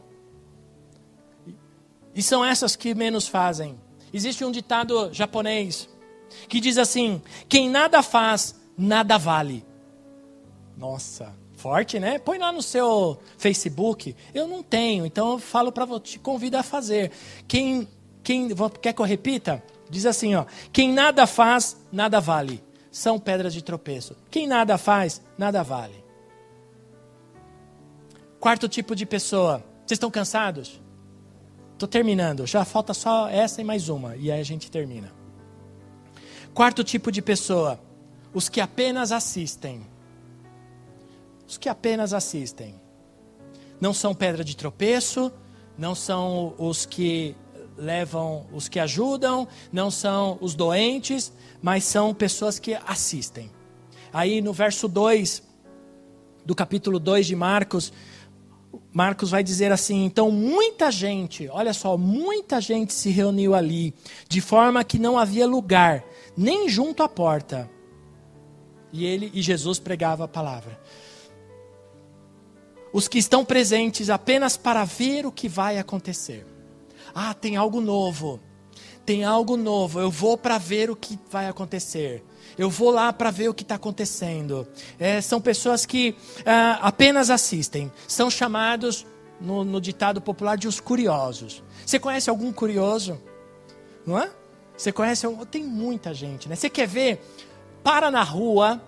E são essas que menos fazem. Existe um ditado japonês que diz assim: quem nada faz, nada vale. Nossa, Forte, né? Põe lá no seu Facebook. Eu não tenho, então eu falo para te convido a fazer. Quem, quem quer que eu repita? Diz assim, ó: quem nada faz, nada vale. São pedras de tropeço. Quem nada faz, nada vale. Quarto tipo de pessoa. Vocês estão cansados? Estou terminando. Já falta só essa e mais uma. E aí a gente termina. Quarto tipo de pessoa. Os que apenas assistem os que apenas assistem. Não são pedra de tropeço, não são os que levam, os que ajudam, não são os doentes, mas são pessoas que assistem. Aí no verso 2 do capítulo 2 de Marcos, Marcos vai dizer assim: então muita gente, olha só, muita gente se reuniu ali, de forma que não havia lugar, nem junto à porta. E ele e Jesus pregava a palavra. Os que estão presentes apenas para ver o que vai acontecer. Ah, tem algo novo. Tem algo novo. Eu vou para ver o que vai acontecer. Eu vou lá para ver o que está acontecendo. É, são pessoas que ah, apenas assistem. São chamados, no, no ditado popular, de os curiosos. Você conhece algum curioso? Não é? Você conhece? Tem muita gente, né? Você quer ver? Para na rua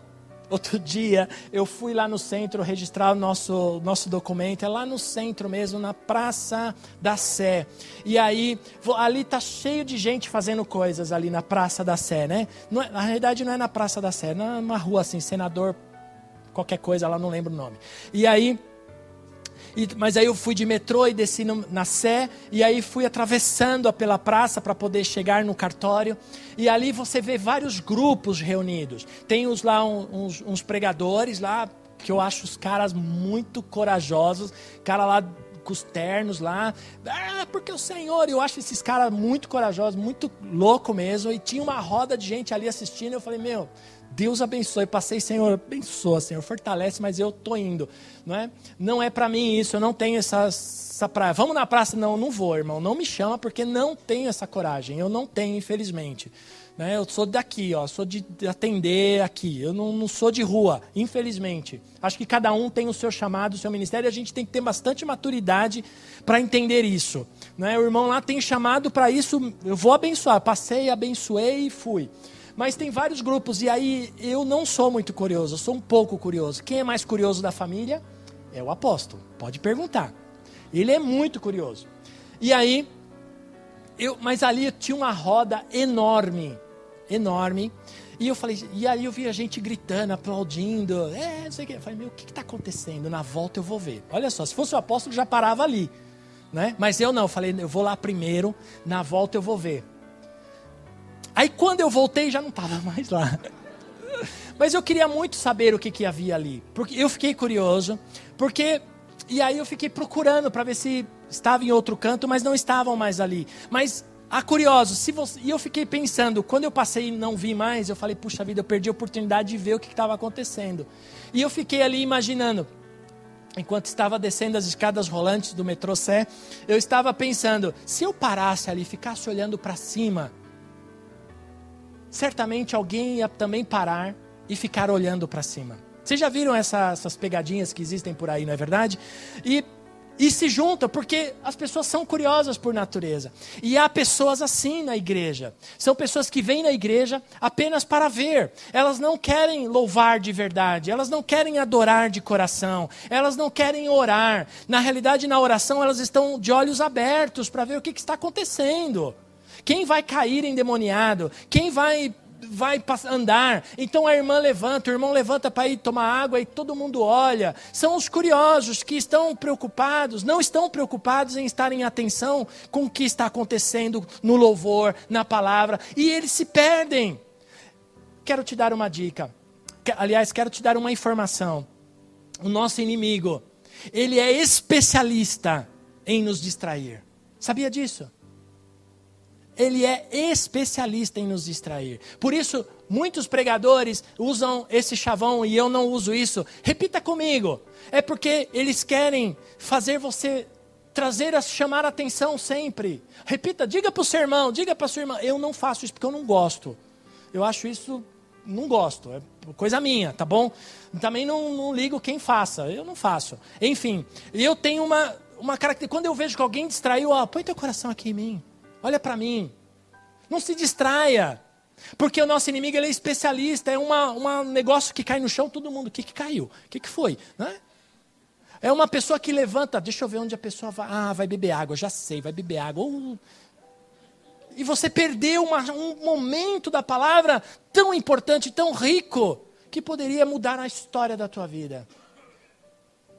Outro dia eu fui lá no centro registrar o nosso, nosso documento, é lá no centro mesmo, na Praça da Sé. E aí, ali tá cheio de gente fazendo coisas ali na Praça da Sé, né? Não é, na realidade não é na Praça da Sé, é numa rua assim, senador, qualquer coisa lá, não lembro o nome. E aí e, mas aí eu fui de metrô e desci no, na Sé, e aí fui atravessando pela praça para poder chegar no cartório. E ali você vê vários grupos reunidos. Tem os lá uns, uns pregadores lá, que eu acho os caras muito corajosos. Cara lá com os ternos lá. Ah, porque o Senhor, eu acho esses caras muito corajosos, muito louco mesmo. E tinha uma roda de gente ali assistindo. Eu falei, meu, Deus abençoe. Passei, Senhor, abençoa, Senhor, fortalece, mas eu tô indo, não é? Não é para mim isso, eu não tenho essa, essa praia. Vamos na praça? Não, não vou, irmão. Não me chama porque não tenho essa coragem. Eu não tenho, infelizmente. Né? Eu sou daqui, ó, sou de atender aqui. Eu não, não sou de rua, infelizmente. Acho que cada um tem o seu chamado, o seu ministério, e a gente tem que ter bastante maturidade para entender isso. Né? O irmão lá tem chamado para isso, eu vou abençoar. Passei, abençoei e fui. Mas tem vários grupos, e aí eu não sou muito curioso, eu sou um pouco curioso. Quem é mais curioso da família? É o apóstolo, pode perguntar. Ele é muito curioso. E aí, eu, mas ali tinha uma roda enorme, enorme. E eu falei, e aí eu vi a gente gritando, aplaudindo, é, não sei o que. Eu falei, meu, o que está acontecendo? Na volta eu vou ver. Olha só, se fosse o apóstolo já parava ali, né? Mas eu não, eu falei, eu vou lá primeiro, na volta eu vou ver. Aí quando eu voltei já não estava mais lá. Mas eu queria muito saber o que, que havia ali. Porque eu fiquei curioso, porque e aí eu fiquei procurando para ver se estava em outro canto, mas não estavam mais ali. Mas ah, curioso, se você... e eu fiquei pensando, quando eu passei e não vi mais, eu falei, puxa vida, eu perdi a oportunidade de ver o que estava acontecendo. E eu fiquei ali imaginando, enquanto estava descendo as escadas rolantes do metrô Sé, eu estava pensando, se eu parasse ali, ficasse olhando para cima, certamente alguém ia também parar e ficar olhando para cima. Vocês já viram essa, essas pegadinhas que existem por aí, não é verdade? E, e se juntam porque as pessoas são curiosas por natureza. E há pessoas assim na igreja. São pessoas que vêm na igreja apenas para ver. Elas não querem louvar de verdade. Elas não querem adorar de coração. Elas não querem orar. Na realidade, na oração, elas estão de olhos abertos para ver o que, que está acontecendo. Quem vai cair endemoniado? Quem vai vai andar. Então a irmã levanta, o irmão levanta para ir tomar água e todo mundo olha. São os curiosos que estão preocupados, não estão preocupados em estar em atenção com o que está acontecendo no louvor, na palavra, e eles se perdem. Quero te dar uma dica. Aliás, quero te dar uma informação. O nosso inimigo, ele é especialista em nos distrair. Sabia disso? Ele é especialista em nos distrair. Por isso, muitos pregadores usam esse chavão e eu não uso isso. Repita comigo. É porque eles querem fazer você trazer a chamar a atenção sempre. Repita, diga para o seu irmão, diga para sua irmã, eu não faço isso porque eu não gosto. Eu acho isso não gosto, é coisa minha, tá bom? Também não, não ligo quem faça, eu não faço. Enfim, eu tenho uma, uma característica, quando eu vejo que alguém distraiu, ó, põe teu coração aqui em mim. Olha para mim. Não se distraia. Porque o nosso inimigo ele é especialista, é uma, um negócio que cai no chão, todo mundo, o que, que caiu? O que, que foi? Né? É uma pessoa que levanta, deixa eu ver onde a pessoa vai. Ah, vai beber água, já sei, vai beber água. E você perdeu uma, um momento da palavra tão importante, tão rico, que poderia mudar a história da tua vida.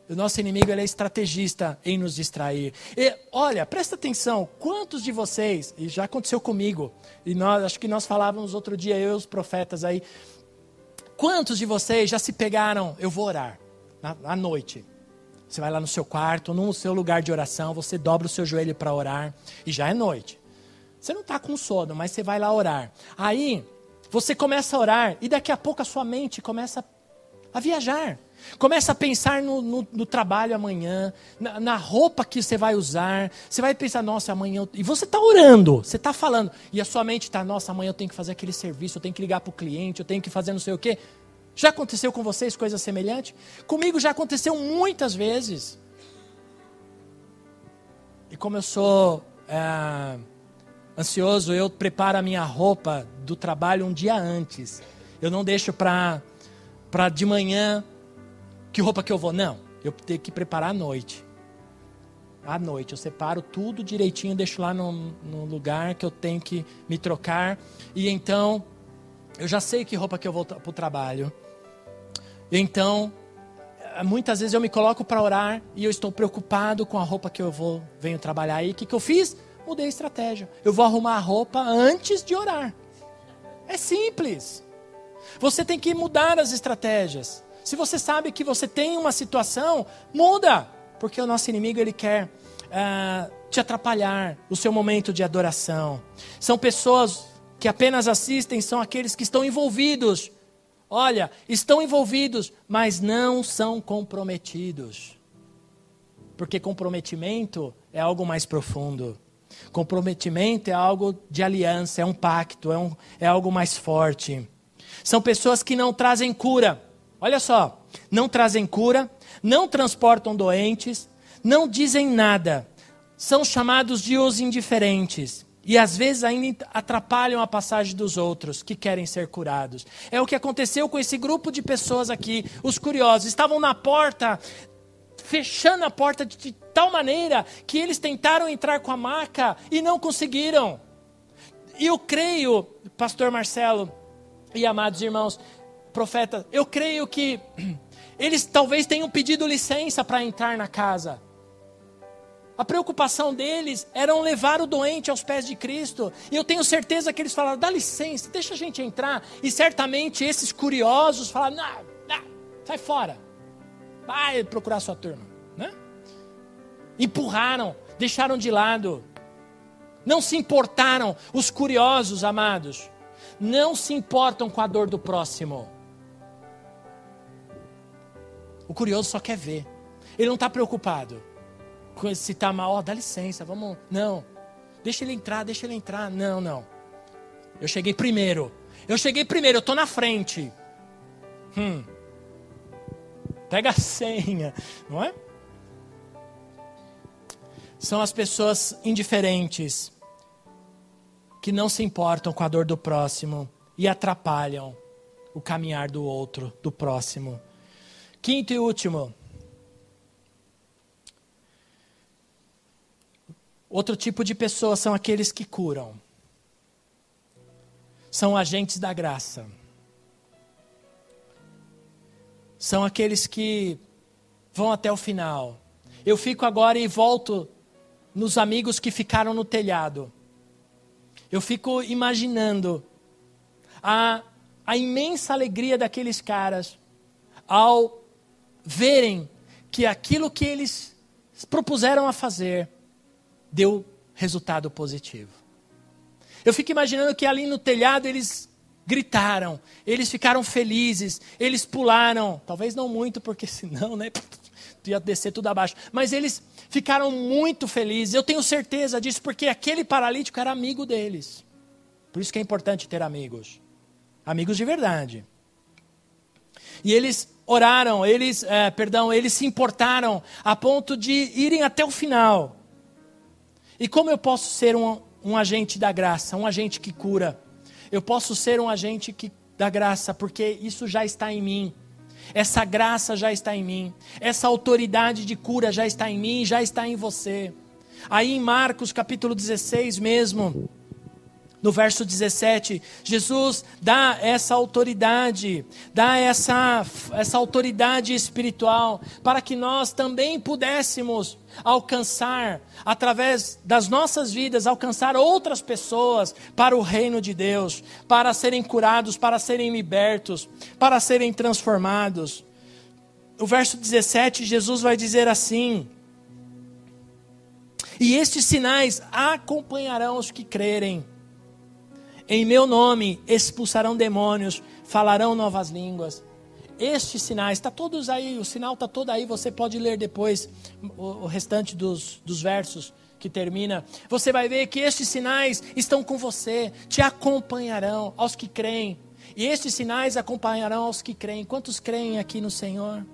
O nosso inimigo é estrategista em nos distrair. E, olha, presta atenção, quantos de vocês, e já aconteceu comigo, e nós, acho que nós falávamos outro dia, eu e os profetas aí, quantos de vocês já se pegaram, eu vou orar, na, à noite. Você vai lá no seu quarto, no seu lugar de oração, você dobra o seu joelho para orar, e já é noite. Você não está com sono, mas você vai lá orar. Aí, você começa a orar, e daqui a pouco a sua mente começa a viajar. Começa a pensar no, no, no trabalho amanhã, na, na, roupa que você vai usar. Você vai pensar, nossa, amanhã. Eu... E você está orando, você está falando. E a sua mente está, nossa, amanhã eu tenho que fazer aquele serviço, eu tenho que ligar para o cliente, eu tenho que fazer não sei o quê. Já aconteceu com vocês coisa semelhante? Comigo já aconteceu muitas vezes. E como eu sou é, ansioso, eu preparo a minha roupa do trabalho um dia antes. Eu não deixo para de manhã que roupa que eu vou? Não, eu tenho que preparar à noite. À noite, eu separo tudo direitinho, deixo lá no, no lugar que eu tenho que me trocar. E então, eu já sei que roupa que eu vou para o trabalho. Então, muitas vezes eu me coloco para orar e eu estou preocupado com a roupa que eu vou venho trabalhar. E o que, que eu fiz? Mudei a estratégia. Eu vou arrumar a roupa antes de orar. É simples. Você tem que mudar as estratégias. Se você sabe que você tem uma situação, muda, porque o nosso inimigo ele quer uh, te atrapalhar o seu momento de adoração. São pessoas que apenas assistem, são aqueles que estão envolvidos. Olha, estão envolvidos, mas não são comprometidos. Porque comprometimento é algo mais profundo. Comprometimento é algo de aliança, é um pacto, é, um, é algo mais forte. São pessoas que não trazem cura. Olha só, não trazem cura, não transportam doentes, não dizem nada, são chamados de os indiferentes. E às vezes ainda atrapalham a passagem dos outros que querem ser curados. É o que aconteceu com esse grupo de pessoas aqui, os curiosos. Estavam na porta, fechando a porta de tal maneira que eles tentaram entrar com a maca e não conseguiram. E eu creio, Pastor Marcelo e amados irmãos, profeta, eu creio que eles talvez tenham pedido licença para entrar na casa. A preocupação deles era levar o doente aos pés de Cristo. E eu tenho certeza que eles falaram: dá licença, deixa a gente entrar. E certamente esses curiosos falaram: não, não sai fora. Vai procurar sua turma. Né? Empurraram, deixaram de lado. Não se importaram. Os curiosos, amados, não se importam com a dor do próximo. O curioso só quer ver. Ele não está preocupado com se está mal. Oh, dá licença, vamos. Não. Deixa ele entrar, deixa ele entrar. Não, não. Eu cheguei primeiro. Eu cheguei primeiro, eu estou na frente. Hum. Pega a senha, não é? São as pessoas indiferentes que não se importam com a dor do próximo e atrapalham o caminhar do outro, do próximo. Quinto e último. Outro tipo de pessoa são aqueles que curam. São agentes da graça. São aqueles que vão até o final. Eu fico agora e volto nos amigos que ficaram no telhado. Eu fico imaginando a, a imensa alegria daqueles caras ao verem que aquilo que eles propuseram a fazer deu resultado positivo. Eu fico imaginando que ali no telhado eles gritaram, eles ficaram felizes, eles pularam, talvez não muito, porque senão, né, ia descer tudo abaixo, mas eles ficaram muito felizes, eu tenho certeza disso, porque aquele paralítico era amigo deles. Por isso que é importante ter amigos, amigos de verdade. E eles oraram, eles, é, perdão, eles se importaram a ponto de irem até o final. E como eu posso ser um, um agente da graça, um agente que cura? Eu posso ser um agente que, da graça, porque isso já está em mim. Essa graça já está em mim. Essa autoridade de cura já está em mim, já está em você. Aí em Marcos capítulo 16 mesmo, no verso 17, Jesus dá essa autoridade, dá essa, essa autoridade espiritual para que nós também pudéssemos alcançar, através das nossas vidas, alcançar outras pessoas para o reino de Deus, para serem curados, para serem libertos, para serem transformados. O verso 17, Jesus vai dizer assim: E estes sinais acompanharão os que crerem. Em meu nome expulsarão demônios, falarão novas línguas. estes sinais, está todos aí, o sinal está todo aí, você pode ler depois o, o restante dos, dos versos que termina. Você vai ver que estes sinais estão com você, te acompanharão aos que creem. E estes sinais acompanharão aos que creem. Quantos creem aqui no Senhor?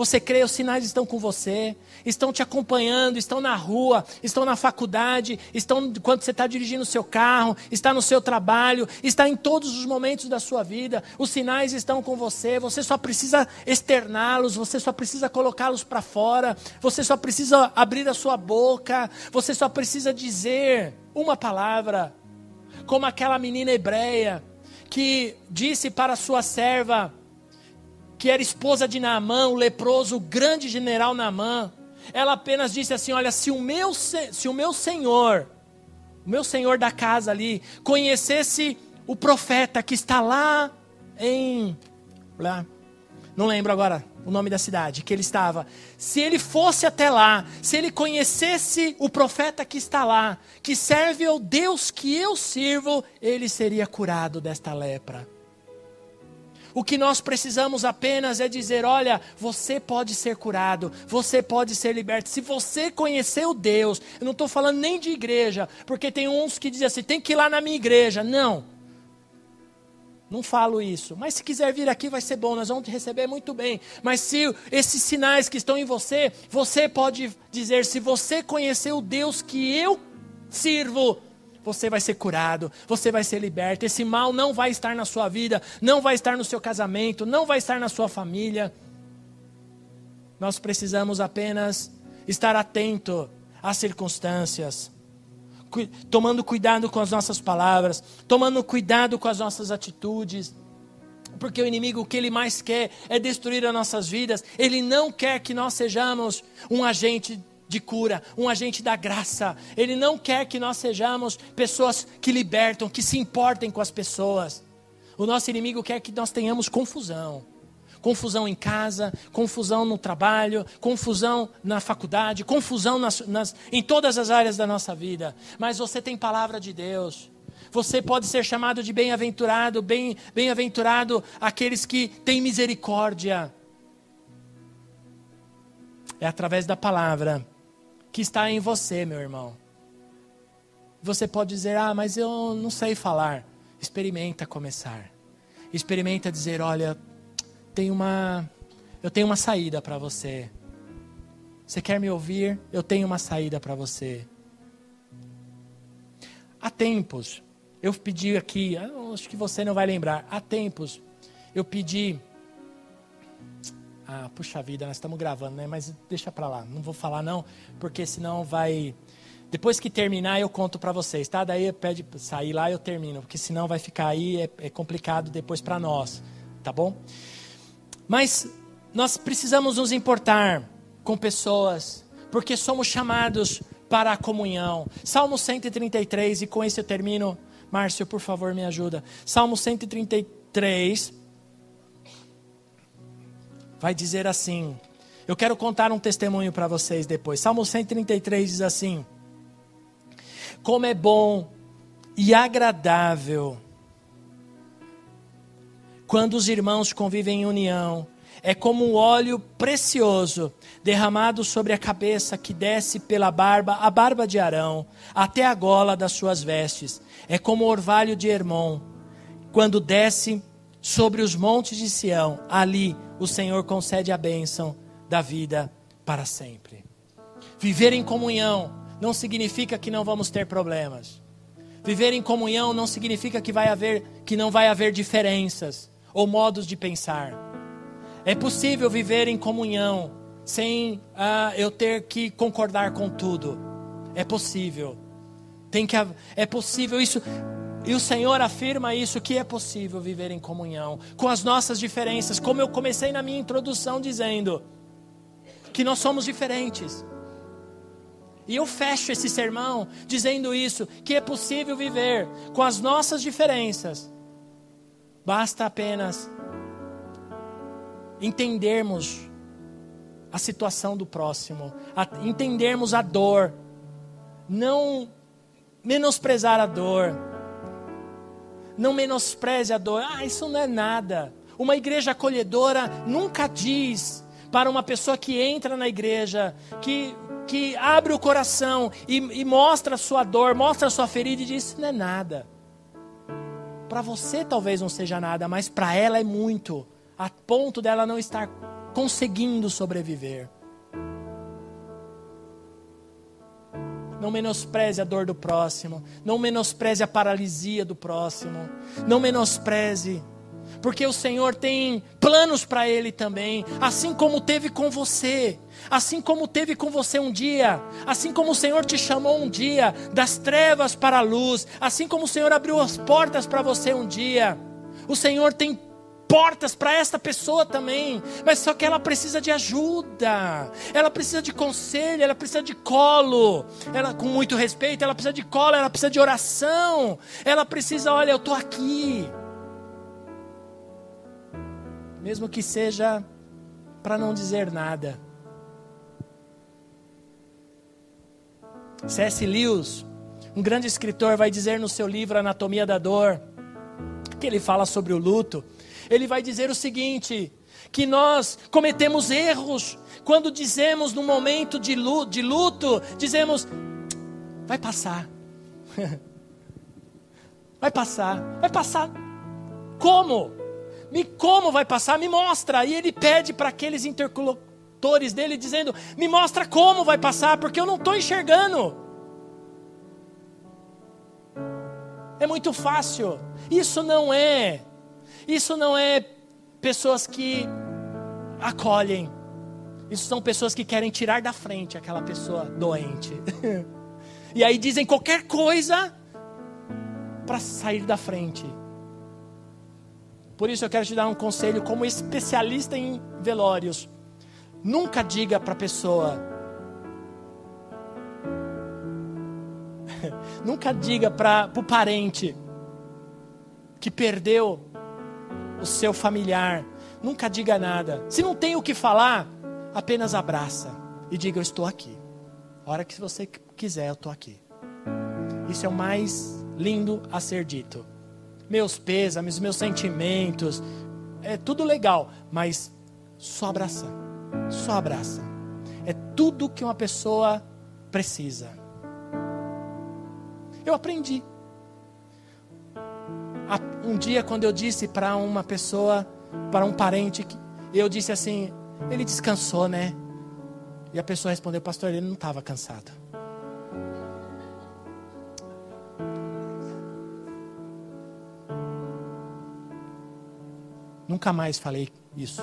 Você crê, os sinais estão com você, estão te acompanhando, estão na rua, estão na faculdade, estão quando você está dirigindo o seu carro, está no seu trabalho, está em todos os momentos da sua vida. Os sinais estão com você, você só precisa externá-los, você só precisa colocá-los para fora, você só precisa abrir a sua boca, você só precisa dizer uma palavra, como aquela menina hebreia que disse para sua serva: que era esposa de Naamã, o leproso, o grande general Naamã, ela apenas disse assim: Olha, se o meu, se o meu senhor, o meu senhor da casa ali, conhecesse o profeta que está lá em. Lá, não lembro agora o nome da cidade que ele estava. Se ele fosse até lá, se ele conhecesse o profeta que está lá, que serve ao Deus que eu sirvo, ele seria curado desta lepra. O que nós precisamos apenas é dizer: olha, você pode ser curado, você pode ser liberto. Se você conhecer o Deus, eu não estou falando nem de igreja, porque tem uns que dizem assim: tem que ir lá na minha igreja. Não, não falo isso. Mas se quiser vir aqui, vai ser bom, nós vamos te receber muito bem. Mas se esses sinais que estão em você, você pode dizer: se você conhecer o Deus que eu sirvo, você vai ser curado, você vai ser liberto. Esse mal não vai estar na sua vida, não vai estar no seu casamento, não vai estar na sua família. Nós precisamos apenas estar atento às circunstâncias, tomando cuidado com as nossas palavras, tomando cuidado com as nossas atitudes. Porque o inimigo o que ele mais quer é destruir as nossas vidas. Ele não quer que nós sejamos um agente de cura, um agente da graça. Ele não quer que nós sejamos pessoas que libertam, que se importem com as pessoas. O nosso inimigo quer que nós tenhamos confusão. Confusão em casa, confusão no trabalho, confusão na faculdade, confusão nas, nas, em todas as áreas da nossa vida. Mas você tem palavra de Deus. Você pode ser chamado de bem-aventurado, bem, bem-aventurado aqueles que têm misericórdia. É através da palavra que está em você, meu irmão. Você pode dizer: "Ah, mas eu não sei falar". Experimenta começar. Experimenta dizer: "Olha, tem uma eu tenho uma saída para você. Você quer me ouvir? Eu tenho uma saída para você." Há tempos, eu pedi aqui, acho que você não vai lembrar. Há tempos, eu pedi ah, puxa vida, nós estamos gravando, né? Mas deixa para lá, não vou falar não, porque senão vai. Depois que terminar, eu conto para vocês, tá? Daí pede sair lá, eu termino, porque senão vai ficar aí, é, é complicado depois para nós, tá bom? Mas nós precisamos nos importar com pessoas, porque somos chamados para a comunhão. Salmo 133, e com isso eu termino. Márcio, por favor, me ajuda. Salmo 133, vai dizer assim. Eu quero contar um testemunho para vocês depois. Salmo 133 diz assim: Como é bom e agradável quando os irmãos convivem em união. É como um óleo precioso derramado sobre a cabeça que desce pela barba, a barba de Arão, até a gola das suas vestes. É como o orvalho de Hermon, quando desce sobre os montes de Sião. Ali o Senhor concede a bênção da vida para sempre. Viver em comunhão não significa que não vamos ter problemas. Viver em comunhão não significa que vai haver que não vai haver diferenças ou modos de pensar. É possível viver em comunhão sem ah, eu ter que concordar com tudo. É possível. Tem que é possível isso e o Senhor afirma isso que é possível viver em comunhão com as nossas diferenças, como eu comecei na minha introdução dizendo que nós somos diferentes. E eu fecho esse sermão dizendo isso, que é possível viver com as nossas diferenças. Basta apenas entendermos a situação do próximo, entendermos a dor, não menosprezar a dor não menospreze a dor. Ah, isso não é nada. Uma igreja acolhedora nunca diz para uma pessoa que entra na igreja, que, que abre o coração e, e mostra a sua dor, mostra a sua ferida e diz: Isso não é nada. Para você talvez não seja nada, mas para ela é muito, a ponto dela não estar conseguindo sobreviver. Não menospreze a dor do próximo. Não menospreze a paralisia do próximo. Não menospreze. Porque o Senhor tem planos para ele também, assim como teve com você, assim como teve com você um dia, assim como o Senhor te chamou um dia das trevas para a luz, assim como o Senhor abriu as portas para você um dia. O Senhor tem portas para esta pessoa também, mas só que ela precisa de ajuda, ela precisa de conselho, ela precisa de colo, ela com muito respeito, ela precisa de colo, ela precisa de oração, ela precisa, olha, eu estou aqui, mesmo que seja para não dizer nada. C.S. Lewis, um grande escritor, vai dizer no seu livro Anatomia da Dor, que ele fala sobre o luto, ele vai dizer o seguinte: que nós cometemos erros quando dizemos no momento de luto, de luto dizemos, vai passar. vai passar. Vai passar. Como? Me como vai passar? Me mostra. E ele pede para aqueles interlocutores dele dizendo: "Me mostra como vai passar, porque eu não estou enxergando". É muito fácil. Isso não é isso não é pessoas que acolhem. Isso são pessoas que querem tirar da frente aquela pessoa doente. e aí dizem qualquer coisa para sair da frente. Por isso eu quero te dar um conselho como especialista em velórios. Nunca diga para a pessoa. Nunca diga para o parente que perdeu o seu familiar. Nunca diga nada. Se não tem o que falar, apenas abraça e diga: Eu estou aqui. A hora que você quiser, eu estou aqui. Isso é o mais lindo a ser dito. Meus pêsames, meus sentimentos, é tudo legal, mas só abraça. Só abraça. É tudo que uma pessoa precisa. Eu aprendi um dia quando eu disse para uma pessoa, para um parente, eu disse assim: ele descansou, né? E a pessoa respondeu: Pastor, ele não estava cansado. Nunca mais falei isso.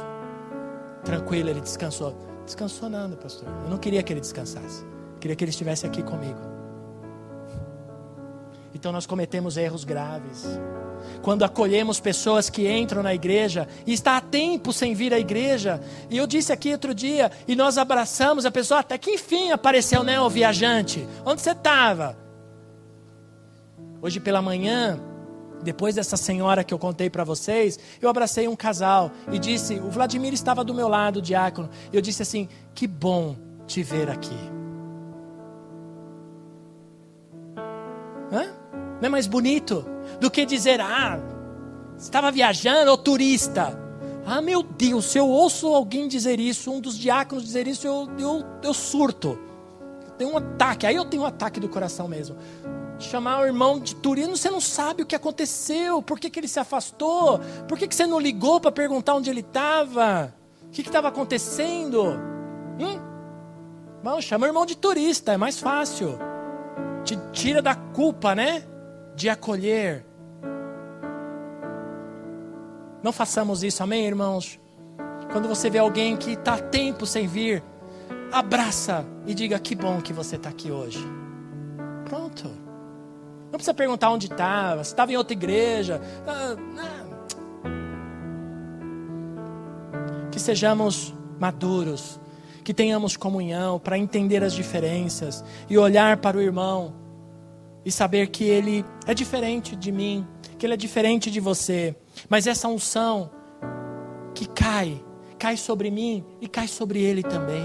Tranquilo, ele descansou. Descansou nada, pastor. Eu não queria que ele descansasse. Queria que ele estivesse aqui comigo. Então nós cometemos erros graves quando acolhemos pessoas que entram na igreja e está há tempo sem vir à igreja. E eu disse aqui outro dia, e nós abraçamos a pessoa, até que enfim apareceu, né, o viajante? Onde você estava? Hoje pela manhã, depois dessa senhora que eu contei para vocês, eu abracei um casal e disse: o Vladimir estava do meu lado, o diácono. Eu disse assim: que bom te ver aqui. Hã? Não é mais bonito? do que dizer, ah, estava viajando ou turista. Ah, meu Deus, se eu ouço alguém dizer isso, um dos diáconos dizer isso, eu, eu, eu surto. Eu tenho um ataque, aí eu tenho um ataque do coração mesmo. Chamar o irmão de turista, você não sabe o que aconteceu, por que, que ele se afastou, por que, que você não ligou para perguntar onde ele estava, o que estava acontecendo. Hum? Bom, chama o irmão de turista, é mais fácil. Te tira da culpa, né? De acolher. Não façamos isso, amém, irmãos? Quando você vê alguém que está tempo sem vir, abraça e diga: Que bom que você está aqui hoje. Pronto. Não precisa perguntar onde estava, se estava em outra igreja. Ah, que sejamos maduros, que tenhamos comunhão para entender as diferenças e olhar para o irmão e saber que ele é diferente de mim, que ele é diferente de você. Mas essa unção que cai, cai sobre mim e cai sobre ele também.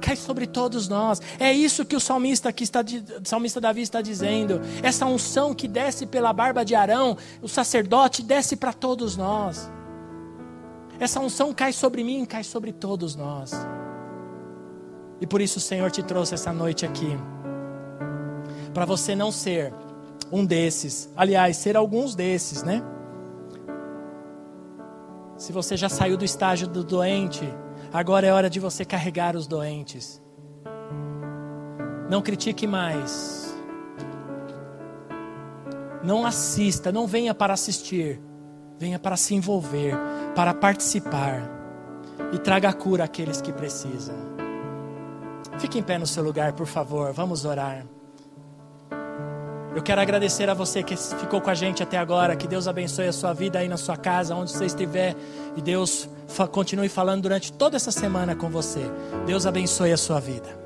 Cai sobre todos nós. É isso que o salmista aqui está, salmista Davi está dizendo. Essa unção que desce pela barba de Arão, o sacerdote desce para todos nós. Essa unção cai sobre mim, cai sobre todos nós. E por isso o Senhor te trouxe essa noite aqui. Para você não ser um desses. Aliás, ser alguns desses, né? Se você já saiu do estágio do doente, agora é hora de você carregar os doentes. Não critique mais. Não assista, não venha para assistir. Venha para se envolver, para participar. E traga a cura àqueles que precisam. Fique em pé no seu lugar, por favor. Vamos orar. Eu quero agradecer a você que ficou com a gente até agora. Que Deus abençoe a sua vida aí na sua casa, onde você estiver. E Deus continue falando durante toda essa semana com você. Deus abençoe a sua vida.